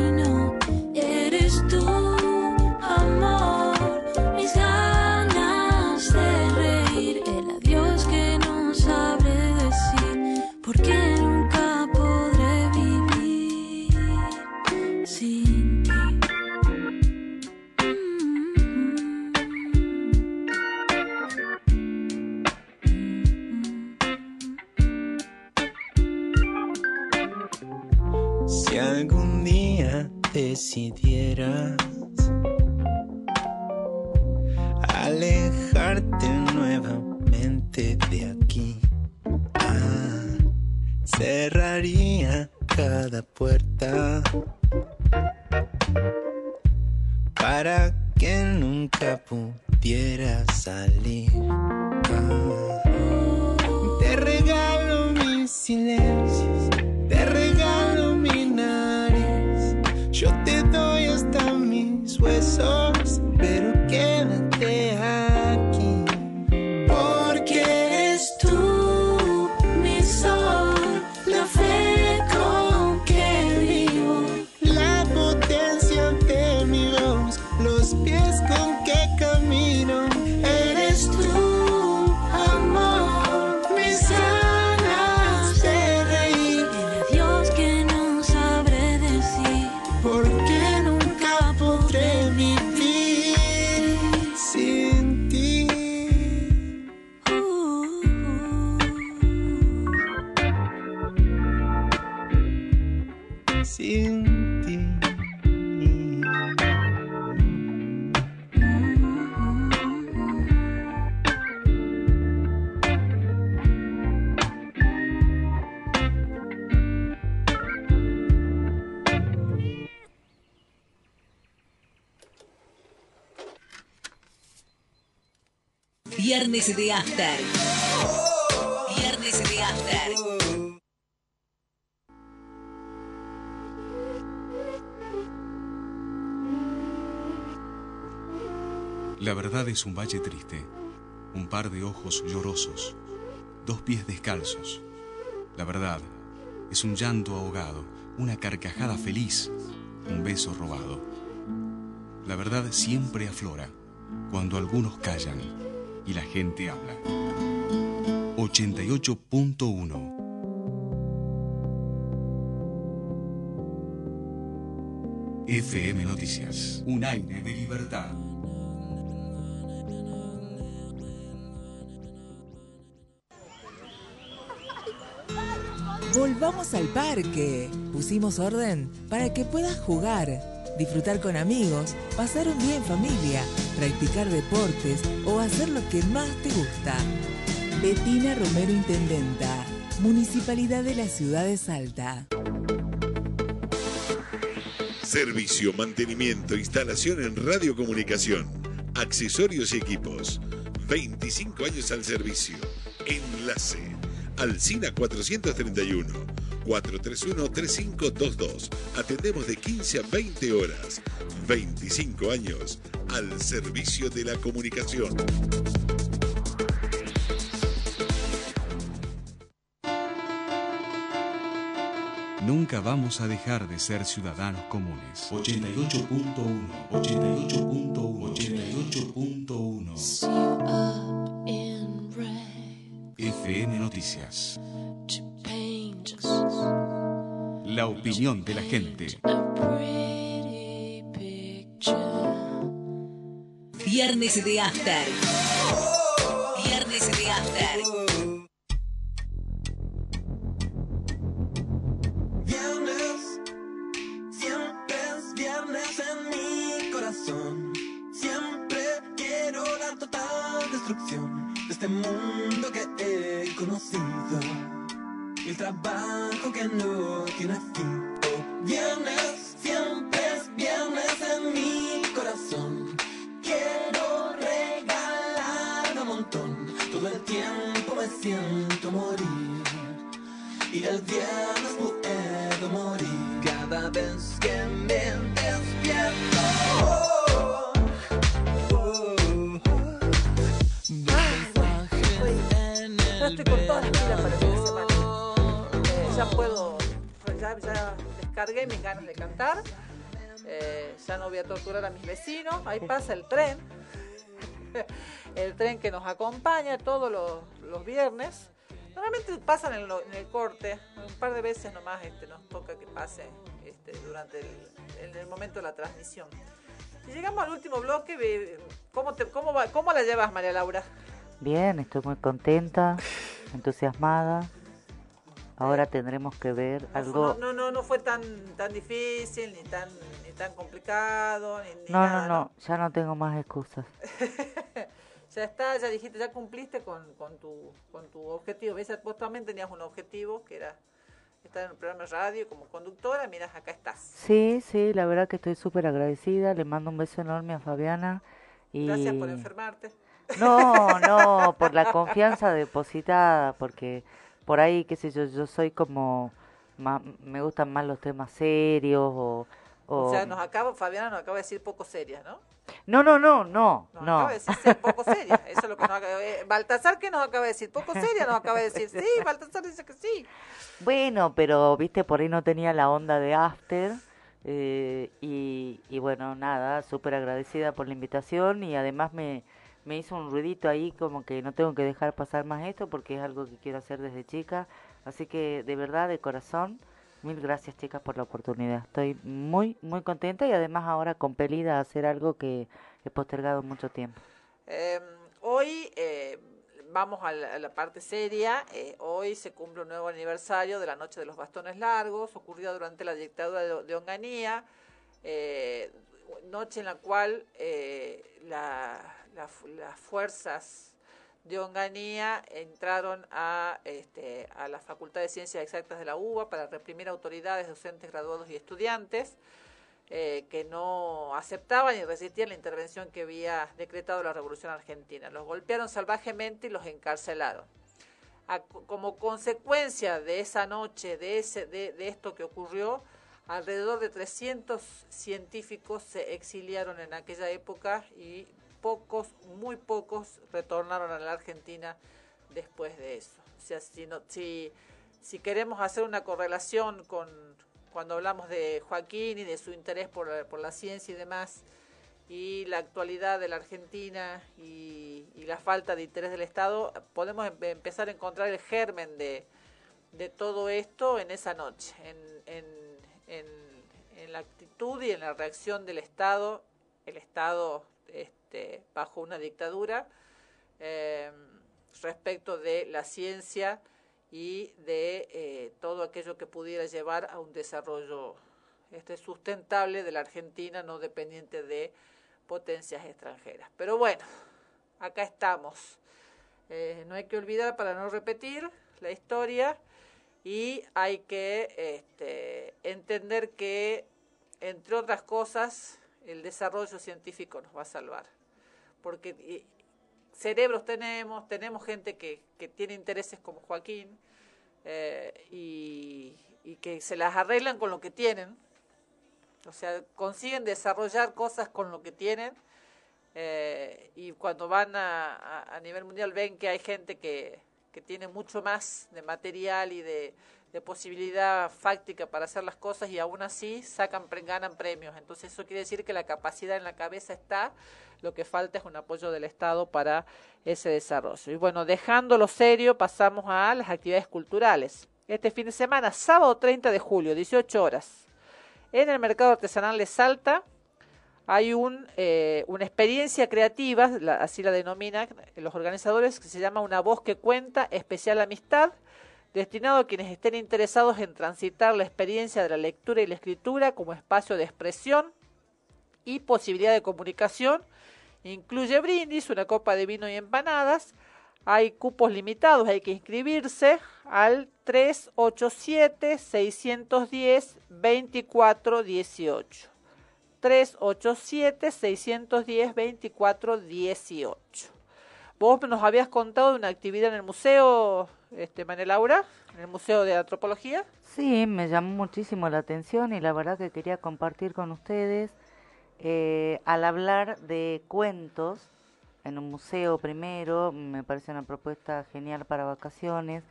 De After. Viernes de After. La verdad es un valle triste, un par de ojos llorosos, dos pies descalzos. La verdad es un llanto ahogado, una carcajada feliz, un beso robado. La verdad siempre aflora cuando algunos callan y la gente habla. 88.1 FM Noticias. Un aire de libertad. Volvamos al parque. Pusimos orden para que puedas jugar, disfrutar con amigos, pasar un día en familia, practicar deportes o hacer lo que más te gusta. Betina Romero Intendenta, Municipalidad de la Ciudad de Salta. Servicio, mantenimiento, instalación en radiocomunicación, accesorios y equipos. 25 años al servicio. Enlace. Alcina 431. 431-3522. Atendemos de 15 a 20 horas. 25 años al servicio de la comunicación. Nunca vamos a dejar de ser ciudadanos comunes. 88.1, 88.1, 88.1. FM Noticias. La opinión de la gente. Viernes de After. Viernes de After. Viernes, siempre es viernes en mi corazón. Siempre quiero la total destrucción de este mundo que he conocido. El trabajo que no tiene fin. Oh, viernes, siempre es viernes en mi corazón. Quiero regalar un montón. Todo el tiempo me siento morir. Y el viernes puedo morir cada vez que me despierto. Oh, oh, oh. El ya puedo, ya, ya descargué mis ganas de cantar. Eh, ya no voy a torturar a mis vecinos. Ahí pasa el tren. el tren que nos acompaña todos los, los viernes. Normalmente pasan en, el corte, un par de veces nomás este, nos toca que pase este, durante el, en el momento de la transmisión. Y llegamos al último bloque. ¿Cómo, te, cómo, va- ¿Cómo la llevas, María Laura? Bien, estoy muy contenta, entusiasmada. Ahora tendremos que ver algo. No, no, no, no fue tan, tan difícil, ni tan, ni tan complicado, ni, ni No, nada, no, no, ya no tengo más excusas. Ya está, ya dijiste, ya cumpliste con, con, tu, con tu objetivo. ¿Ves? Vos también tenías un objetivo que era estar en un programa de radio como conductora, miras, acá estás. Sí, sí, la verdad que estoy súper agradecida. Le mando un beso enorme a Fabiana. Y... Gracias por enfermarte. No, no, por la confianza depositada, porque por ahí, qué sé yo, yo soy como, ma- me gustan más los temas serios o... O o- sea, nos acaba, Fabiana nos acaba de decir poco serias, ¿no? No, no, no, no, Nos no. acaba de decir ser poco seria. Eso es lo que nos acaba de Baltasar, que nos acaba de decir? Poco seria, nos acaba de decir. Sí, Baltasar dice que sí. Bueno, pero viste, por ahí no tenía la onda de after. eh, y, y bueno, nada, súper agradecida por la invitación y además me, me hizo un ruidito ahí como que no tengo que dejar pasar más esto porque es algo que quiero hacer desde chica. Así que de verdad, de corazón, mil gracias chicas por la oportunidad. Estoy muy, muy contenta y además ahora compelida a hacer algo que he postergado mucho tiempo. Eh, hoy vamos a la, parte seria. Eh, hoy se cumple un nuevo aniversario de la Noche de los Bastones Largos, ocurrida durante la dictadura de, de Onganía, eh, noche en la cual eh, la- las fuerzas de Onganía entraron a, este, a la Facultad de Ciencias Exactas de la UBA para reprimir autoridades, docentes, graduados y estudiantes eh, que no aceptaban y resistían la intervención que había decretado la Revolución Argentina. Los golpearon salvajemente y los encarcelaron. Como consecuencia de esa noche, de, ese, de esto que ocurrió, alrededor de 300 científicos se exiliaron en aquella época y pocos, muy pocos, retornaron a la Argentina después de eso. O sea, si, no, si, si queremos hacer una correlación con cuando hablamos de Joaquín y de su interés por, por la ciencia y demás, y la actualidad de la Argentina y, la falta de interés del Estado, podemos em- empezar a encontrar el germen de, de todo esto en esa noche, en, en, la actitud y en la reacción del Estado, el Estado bajo una dictadura, eh, respecto de la ciencia y de eh, todo aquello que pudiera llevar a un desarrollo este, sustentable de la Argentina, no dependiente de potencias extranjeras. Pero bueno, acá estamos. Eh, no hay que olvidar para no repetir la historia y hay que este, entender que, entre otras cosas, el desarrollo científico nos va a salvar. Porque eh, cerebros tenemos, tenemos gente que, que tiene intereses como Joaquín eh, y, que se las arreglan con lo que tienen, o sea, consiguen desarrollar cosas con lo que tienen eh, y cuando van a, a, a nivel mundial ven que hay gente que, que tiene mucho más de material y de, de posibilidad fáctica para hacer las cosas y aún así sacan ganan premios. Entonces eso quiere decir que la capacidad en la cabeza está, lo que falta es un apoyo del Estado para ese desarrollo. Y bueno, dejándolo serio, pasamos a las actividades culturales. Este fin de semana, sábado 30 de julio, 18 horas, en el mercado artesanal de Salta hay un, eh, una experiencia creativa, la- así la denominan los organizadores, que se llama Una voz que cuenta, especial amistad, destinado a quienes estén interesados en transitar la experiencia de la lectura y la escritura como espacio de expresión y posibilidad de comunicación. Incluye brindis, una copa de vino y empanadas. Hay cupos limitados, hay que inscribirse al 387-610-2418. 387-610-2418. Vos nos habías contado de una actividad en el museo, este, María Laura, en el Museo de Antropología. Sí, me llamó muchísimo la atención y la verdad que quería compartir con ustedes eh, al hablar de cuentos en un museo primero, me parece una propuesta genial para vacaciones,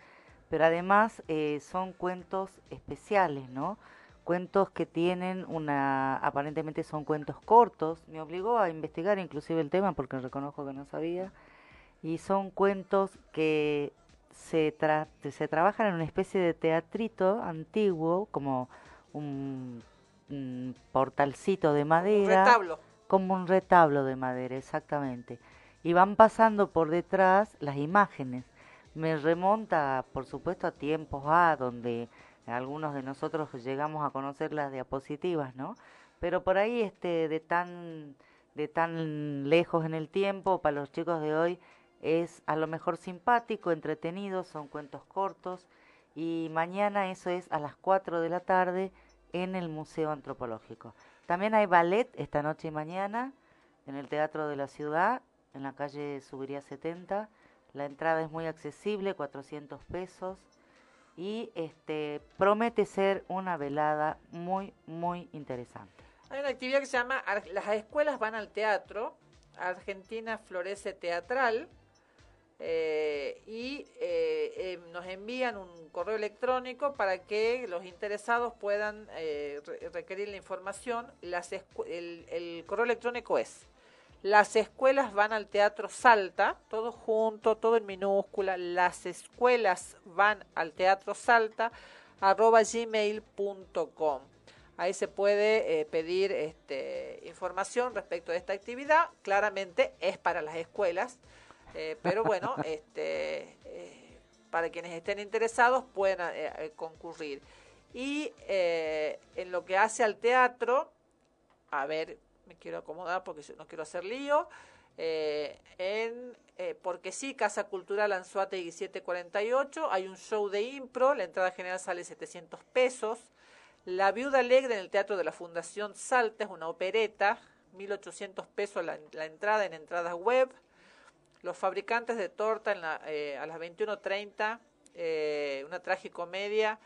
pero además eh, son cuentos especiales, ¿no? Cuentos que tienen una, aparentemente son cuentos cortos, me obligó a investigar inclusive el tema porque reconozco que no sabía, y son cuentos que se, tra- se trabajan en una especie de teatrito antiguo, como un, un portalcito de madera. retablo. Como un retablo de madera, exactamente. Y van pasando por detrás las imágenes. Me remonta, por supuesto, a tiempos A, donde algunos de nosotros llegamos a conocer las diapositivas, ¿no? Pero por ahí, este, de tan, de tan lejos en el tiempo, para los chicos de hoy es a lo mejor simpático, entretenido, son cuentos cortos Y mañana eso es a las 4 de la tarde en el Museo Antropológico. También hay ballet esta noche y mañana en el Teatro de la Ciudad, en la calle Subiría 70. La entrada es muy accesible, 400 pesos. Y este promete ser una velada muy, muy interesante. Hay una actividad que se llama Las escuelas van al teatro. Argentina Florece Teatral. Eh, y eh, eh, nos envían un correo electrónico para que los interesados puedan re- requerir la información. El, correo electrónico es las escuelas van al teatro Salta, todo junto, todo en minúscula, las escuelas van al teatro Salta, arroba gmail.com. Ahí se puede pedir este, información respecto de esta actividad. Claramente es para las escuelas, eh, pero bueno, este, eh, para quienes estén interesados pueden eh, concurrir. Y en lo que hace al teatro, a ver, me quiero acomodar porque no quiero hacer lío. En Porque sí, Casa Cultural Anzuategui 748, hay un show de impro, la entrada general sale 700 pesos. La Viuda Alegre en el Teatro de la Fundación Salta es una opereta, 1800 pesos la, la entrada en entradas web. Los fabricantes de torta eh, a las 21.30, eh, una tragicomedia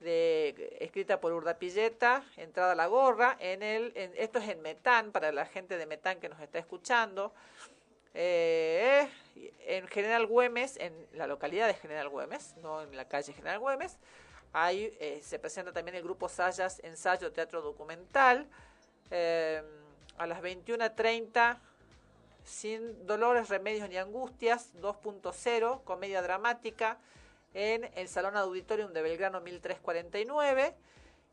de, escrita por Urdapilleta, entrada a la gorra. En el, esto es en Metán, para la gente de Metán que nos está escuchando. Eh, en General Güemes, en la localidad de General Güemes, no en la calle General Güemes, ahí eh, se presenta también el grupo Sayas Ensayo Teatro Documental. Eh, a las 21.30 sin dolores, remedios ni angustias, 2.0, comedia dramática, en el Salón Auditorium de Belgrano 1349.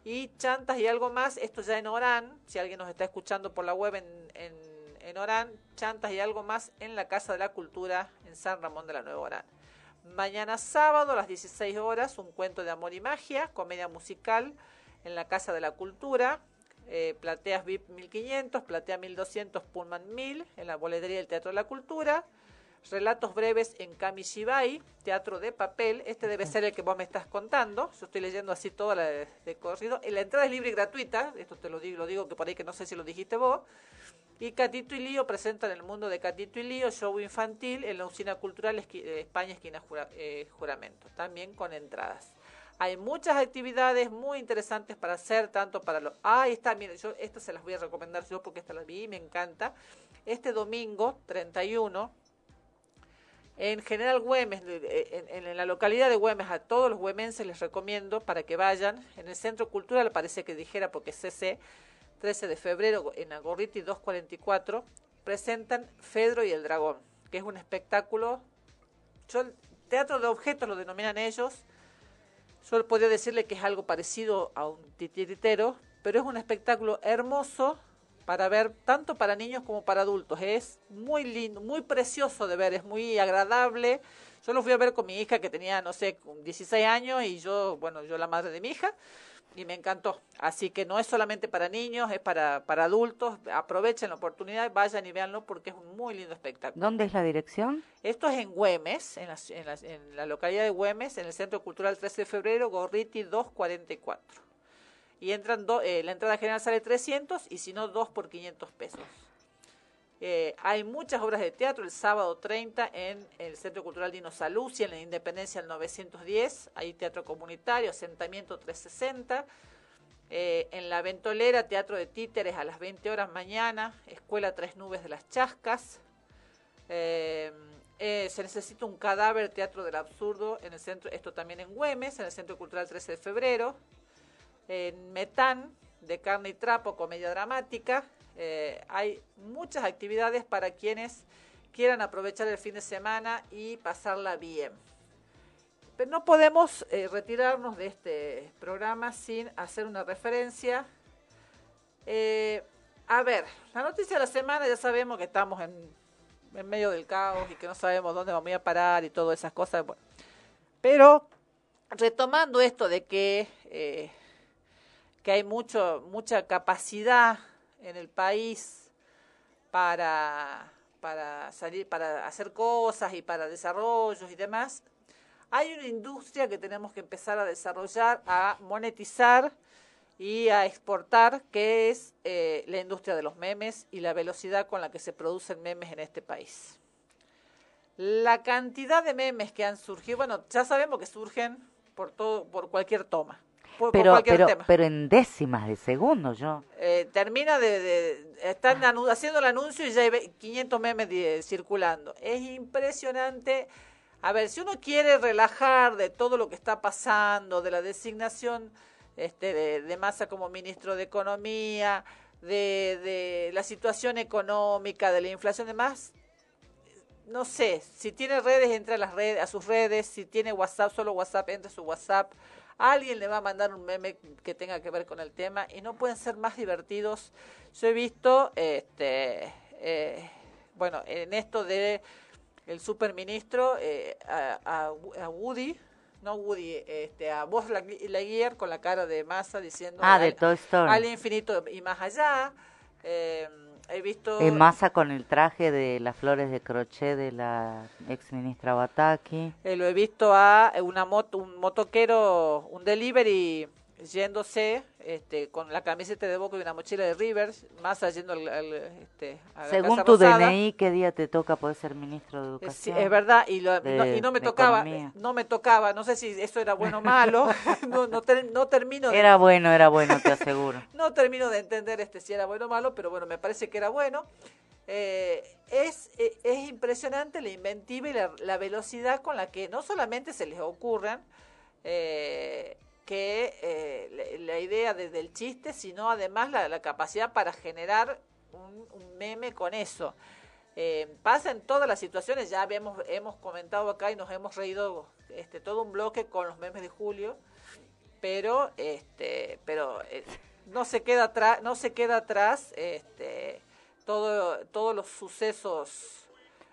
Y Chantas y algo más, esto ya en Orán, si alguien nos está escuchando por la web en, en, en Orán, Chantas y algo más en la Casa de la Cultura en San Ramón de la Nueva Orán. Mañana sábado a las 16 horas, un cuento de amor y magia, comedia musical en la Casa de la Cultura. Eh, plateas VIP 1500, platea 1200, Pullman 1000 en la boletería del Teatro de la Cultura. Relatos breves en Kamishibai, teatro de papel. Este debe ser el que vos me estás contando. Yo estoy leyendo así toda la de, de corrido. La entrada es libre y gratuita. Esto te lo digo, lo digo que por ahí que no sé si lo dijiste vos. Y Catito y Lío presentan el mundo de Catito y Lío, show infantil en la Usina Cultural eh, España, esquina eh, Juramento, también con entradas. Hay muchas actividades muy interesantes para hacer, tanto para los... Ah, está, miren, yo esta se las voy a recomendar yo porque esta la vi y me encanta. Este domingo, 31, en General Güemes, en, en la localidad de Güemes, a todos los güemenses les recomiendo para que vayan. En el Centro Cultural, parece que dijera, porque es CC, 13 de febrero, en Agorriti 244, presentan Fedro y el Dragón, que es un espectáculo. Yo, teatro de objetos lo denominan ellos. Yo podría decirle que es algo parecido a un titiritero, pero es un espectáculo hermoso para ver tanto para niños como para adultos. Es muy lindo, muy precioso de ver, es muy agradable. Yo lo fui a ver con mi hija que tenía, no sé, 16 años y yo, bueno, yo la madre de mi hija y me encantó. Así que no es solamente para niños, es para, para adultos. Aprovechen la oportunidad, vayan y véanlo porque es un muy lindo espectáculo. ¿Dónde es la dirección? Esto es en Güemes, en la, en la- en la localidad de Güemes, en el Centro Cultural 13 de Febrero, Gorriti 244. Y entran do- eh, la entrada general sale 300 y si no, 2 por 500 pesos. Eh, hay muchas obras de teatro el sábado 30 en el Centro Cultural Dino Saluzzi, en la Independencia del 910. Hay teatro comunitario, asentamiento 360. Eh, en la Ventolera, teatro de títeres a las 20 horas mañana. Escuela Tres Nubes de las Chascas. Eh, se necesita un cadáver, Teatro del Absurdo, en el centro, esto también en Güemes, en el Centro Cultural 13 de Febrero. En Metán, de carne y trapo, comedia dramática. Eh, hay muchas actividades para quienes quieran aprovechar el fin de semana y pasarla bien. Pero no podemos eh, retirarnos de este programa sin hacer una referencia. Eh, a ver, la noticia de la semana ya sabemos que estamos en, medio del caos y que no sabemos dónde vamos a parar y todas esas cosas. Pero retomando esto de que, que hay mucho, mucha capacidad en el país para, para salir, para hacer cosas y para desarrollos y demás, hay una industria que tenemos que empezar a desarrollar, a monetizar y a exportar, que es eh, la industria de los memes y la velocidad con la que se producen memes en este país. La cantidad de memes que han surgido, bueno, ya sabemos que surgen por todo, por cualquier toma, por, por Pero, cualquier pero, tema. pero en décimas de segundo yo. Eh, termina de, de- están haciendo el anuncio y ya hay ve- 500 memes de- circulando. Es impresionante. A ver, si uno quiere relajar de todo lo que está pasando, de la designación este, de, de Massa como ministro de Economía, de, de la situación económica, de la inflación demás, no sé, si tiene redes, entra a las redes, a sus redes, si tiene WhatsApp, solo WhatsApp, entra a su WhatsApp. Alguien le va a mandar un meme que tenga que ver con el tema y no pueden ser más divertidos. Yo he visto, este, eh, bueno, en esto de el superministro eh, a, a- a Woody, no Woody, este, a Buzz Lightyear con la cara de masa diciendo Ah, de al- Toy Story. al infinito y más allá. Eh, he visto En masa con el traje de las flores de crochet de la ex ministra Bataki. Eh, lo he visto a una moto, un motoquero, un delivery yéndose este, con la camiseta de Boca y una mochila de Rivers, más yendo al, al, este, a la Según Casa tu Rosada. DNI, ¿qué día te toca poder ser ministro de Educación? Sí, es verdad, y, lo- De- no, y no me tocaba, Economía. no me tocaba, no sé si eso era bueno o malo, no, no, ter- no termino de, Era bueno, era bueno, te aseguro. no termino de entender este si era bueno o malo, pero bueno, me parece que era bueno. Eh, es, eh, es impresionante la inventiva y la, la velocidad con la que no solamente se les ocurran eh, que eh, la, la idea desde el chiste, sino además la, la capacidad para generar un, un meme con eso. Eh, pasa en todas las situaciones, ya hemos, hemos comentado acá y nos hemos reído este, todo un bloque con los memes de Julio, pero este pero eh, no se queda atrás no se queda atrás este todo todos los sucesos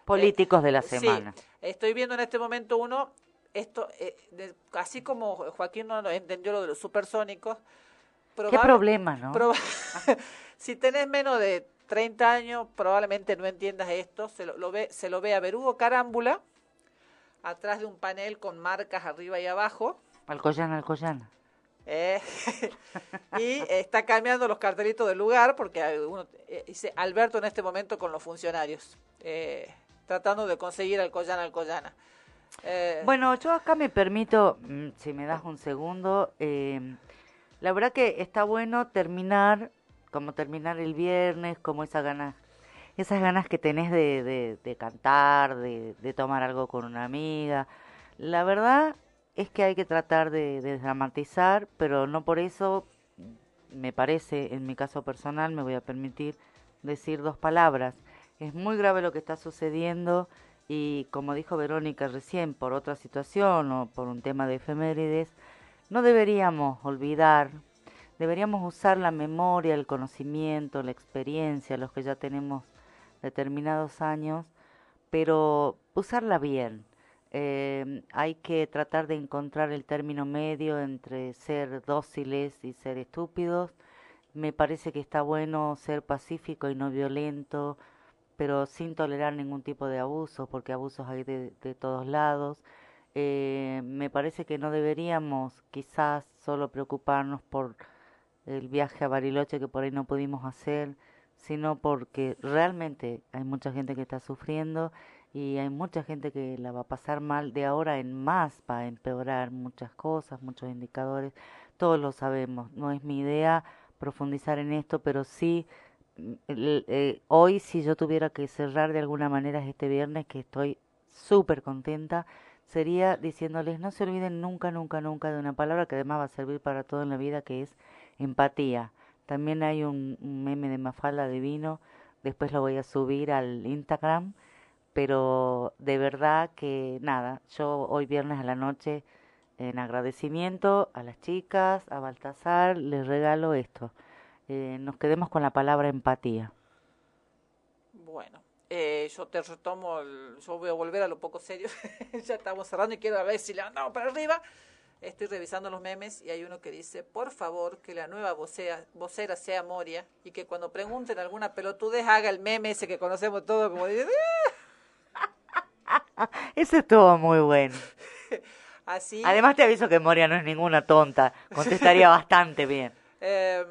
Políticos de la Sí, semana. estoy viendo en este momento uno esto eh, de- así como Joaquín no entendió lo de los supersónicos Qué probable- problema, ¿no? proba- si tenés menos de 30 años probablemente no entiendas esto se lo, lo ve se lo ve a Berugo Carámbula atrás de un panel con marcas arriba y abajo Alcoyana, Alcoyana. eh, y está cambiando los cartelitos del lugar porque uno, eh, dice Alberto en este momento con los funcionarios, eh, tratando de conseguir Alcoyana, Alcoyana. Eh, Bueno, yo acá me permito, mm, si me das un segundo, eh, la verdad que está bueno terminar, como terminar el viernes, como esas ganas, esas ganas que tenés de, cantar, de, tomar algo con una amiga. La verdad es que hay que tratar de, de dramatizar, pero no por eso, me parece, en mi caso personal, me voy a permitir decir dos palabras. Es muy grave lo que está sucediendo y como dijo Verónica recién, por otra situación o por un tema de efemérides, no deberíamos olvidar, deberíamos usar la memoria, el conocimiento, la experiencia, los que ya tenemos determinados años, pero usarla bien. Eh, hay que tratar de encontrar el término medio entre ser dóciles y ser estúpidos. Me parece que está bueno ser pacífico y no violento, pero sin tolerar ningún tipo de abuso, porque abusos hay de, todos lados. Eh, me parece que no deberíamos quizás solo preocuparnos por el viaje a Bariloche que por ahí no pudimos hacer, sino porque realmente hay mucha gente que está sufriendo y hay mucha gente que la va a pasar mal de ahora en más, va a empeorar muchas cosas, muchos indicadores, todos lo sabemos, no es mi idea profundizar en esto, pero sí, eh, hoy si yo tuviera que cerrar de alguna manera este viernes, que estoy súper contenta, sería diciéndoles no se olviden nunca, nunca, nunca de una palabra que además va a servir para todo en la vida, que es empatía. También hay un, un meme de Mafalda de vino, después lo voy a subir al Instagram, pero de verdad que nada, yo hoy viernes a la noche, en agradecimiento a las chicas, a Baltasar, les regalo esto. Eh, nos quedemos con la palabra empatía. Bueno, eh, yo te retomo, el- yo voy a volver a lo poco serio, ya estamos cerrando y quiero ver si levantamos para arriba. Estoy revisando los memes y hay uno que dice, por favor, que la nueva vocea, vocera sea Moria y que cuando pregunten alguna pelotudez haga el meme ese que conocemos todos como dice, Eso estuvo muy bueno. Así. Además te aviso que Moria no es ninguna tonta, contestaría bastante bien. Eh,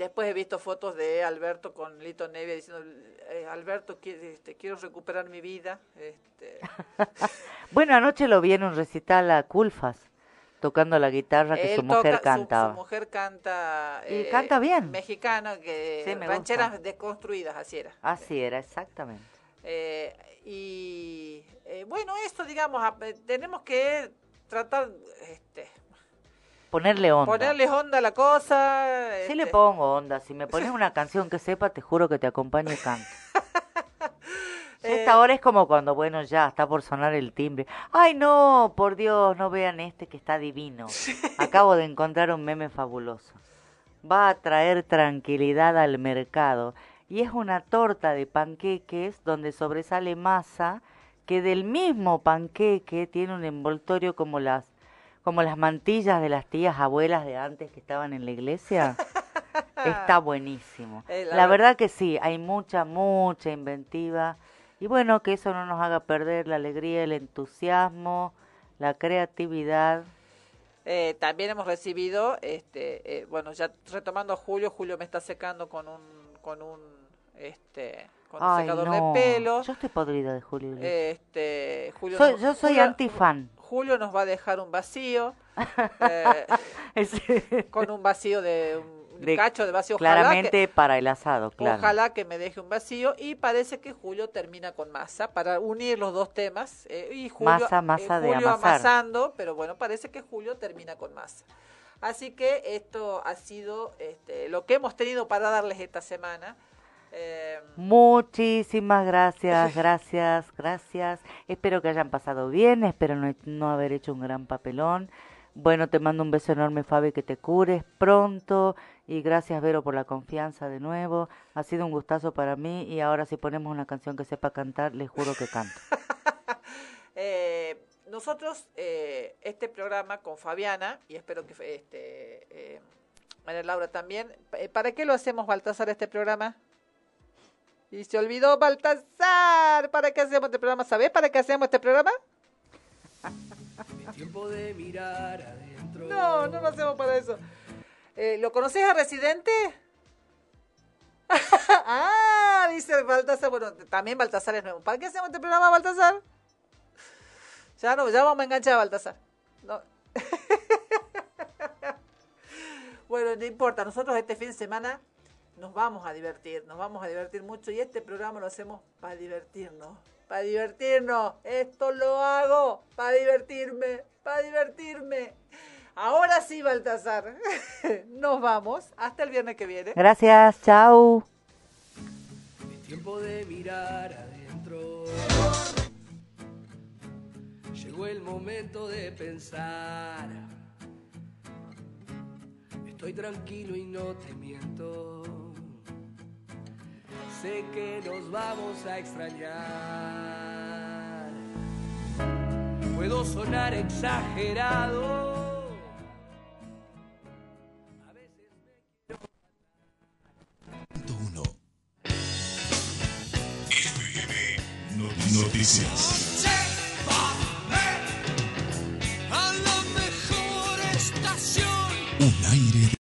después he visto fotos de Alberto con Lito Nevia diciendo, eh, Alberto, este, quiero recuperar mi vida. Este, Bueno, anoche lo vi en un recital a Culfas, tocando la guitarra que él su mujer toca- su- cantaba. Su, mujer canta. Y canta bien. Mexicana, que Sí, rancheras gusta. desconstruidas, así era. Así era, exactamente. Eh, y eh, bueno, esto, digamos, eh, tenemos que tratar, este, Ponerle onda. ponerle onda a la cosa. Sí le este, pongo onda. Si me pones una canción que sepa, te juro que te acompaño y canto. Eh, esta hora es como cuando, bueno, ya está por sonar el timbre. Ay, no, por Dios, no vean este que está divino. Acabo de encontrar un meme fabuloso. Va a traer tranquilidad al mercado. Y es una torta de panqueques donde sobresale masa que del mismo panqueque tiene un envoltorio como las como las mantillas de las tías abuelas de antes que estaban en la iglesia. Está buenísimo. Eh, la la ver- verdad que sí, hay mucha, mucha inventiva. Y bueno, que eso no nos haga perder la alegría, el entusiasmo, la creatividad. Eh, también hemos recibido, este, eh, bueno, ya retomando a Julio, Julio me está secando con un, con un, este, con un Ay, secador no. de pelo. Yo estoy podrida de Julio. Este, Julio Soy- yo soy Julio- antifan. Julio nos va a dejar un vacío, eh, con un vacío de un, De- cacho de vacío. Claramente que- para el asado, claro. Ojalá que me deje un vacío y parece que Julio termina con masa para unir los dos temas. eh, y Julio, Masa, masa eh, Julio amasando, pero bueno, parece que Julio termina con masa. Así que esto ha sido este, lo que hemos tenido para darles esta semana. Eh, Muchísimas gracias, gracias, gracias. Espero que hayan pasado bien, espero no, no haber hecho un gran papelón. Bueno, te mando un beso enorme, Fabi, que te cures pronto. Y gracias, Vero, por la confianza de nuevo. Ha sido un gustazo para mí. Y ahora, si ponemos una canción que sepa cantar, les juro que canto. eh, nosotros, eh, este programa con Fabiana, y espero que este, eh, María Laura también, eh, ¿para qué lo hacemos, Baltasar, este programa? Y se olvidó Baltasar. ¿Para qué hacemos este programa? ¿Sabés para qué hacemos este programa? Tiempo de mirar adentro. No, no lo hacemos para eso. Eh, ¿Lo conoces a Residente? ah, dice Baltasar. Bueno, también Baltasar es nuevo. ¿Para qué hacemos este programa, Baltasar? Ya no, ya vamos a enganchar a Baltasar. No. bueno, no importa. Nosotros este fin de semana nos vamos a divertir. Nos vamos a divertir mucho. Y este programa lo hacemos para divertirnos. Para divertirnos. Esto lo hago para divertirme. Para divertirme. Ahora sí, Baltasar. Nos vamos. Hasta el viernes que viene. Gracias, chao. Tiempo de mirar adentro. Llegó el momento de pensar. Estoy tranquilo y no te miento. Sé que nos vamos a extrañar. Puedo sonar exagerado. Noticias.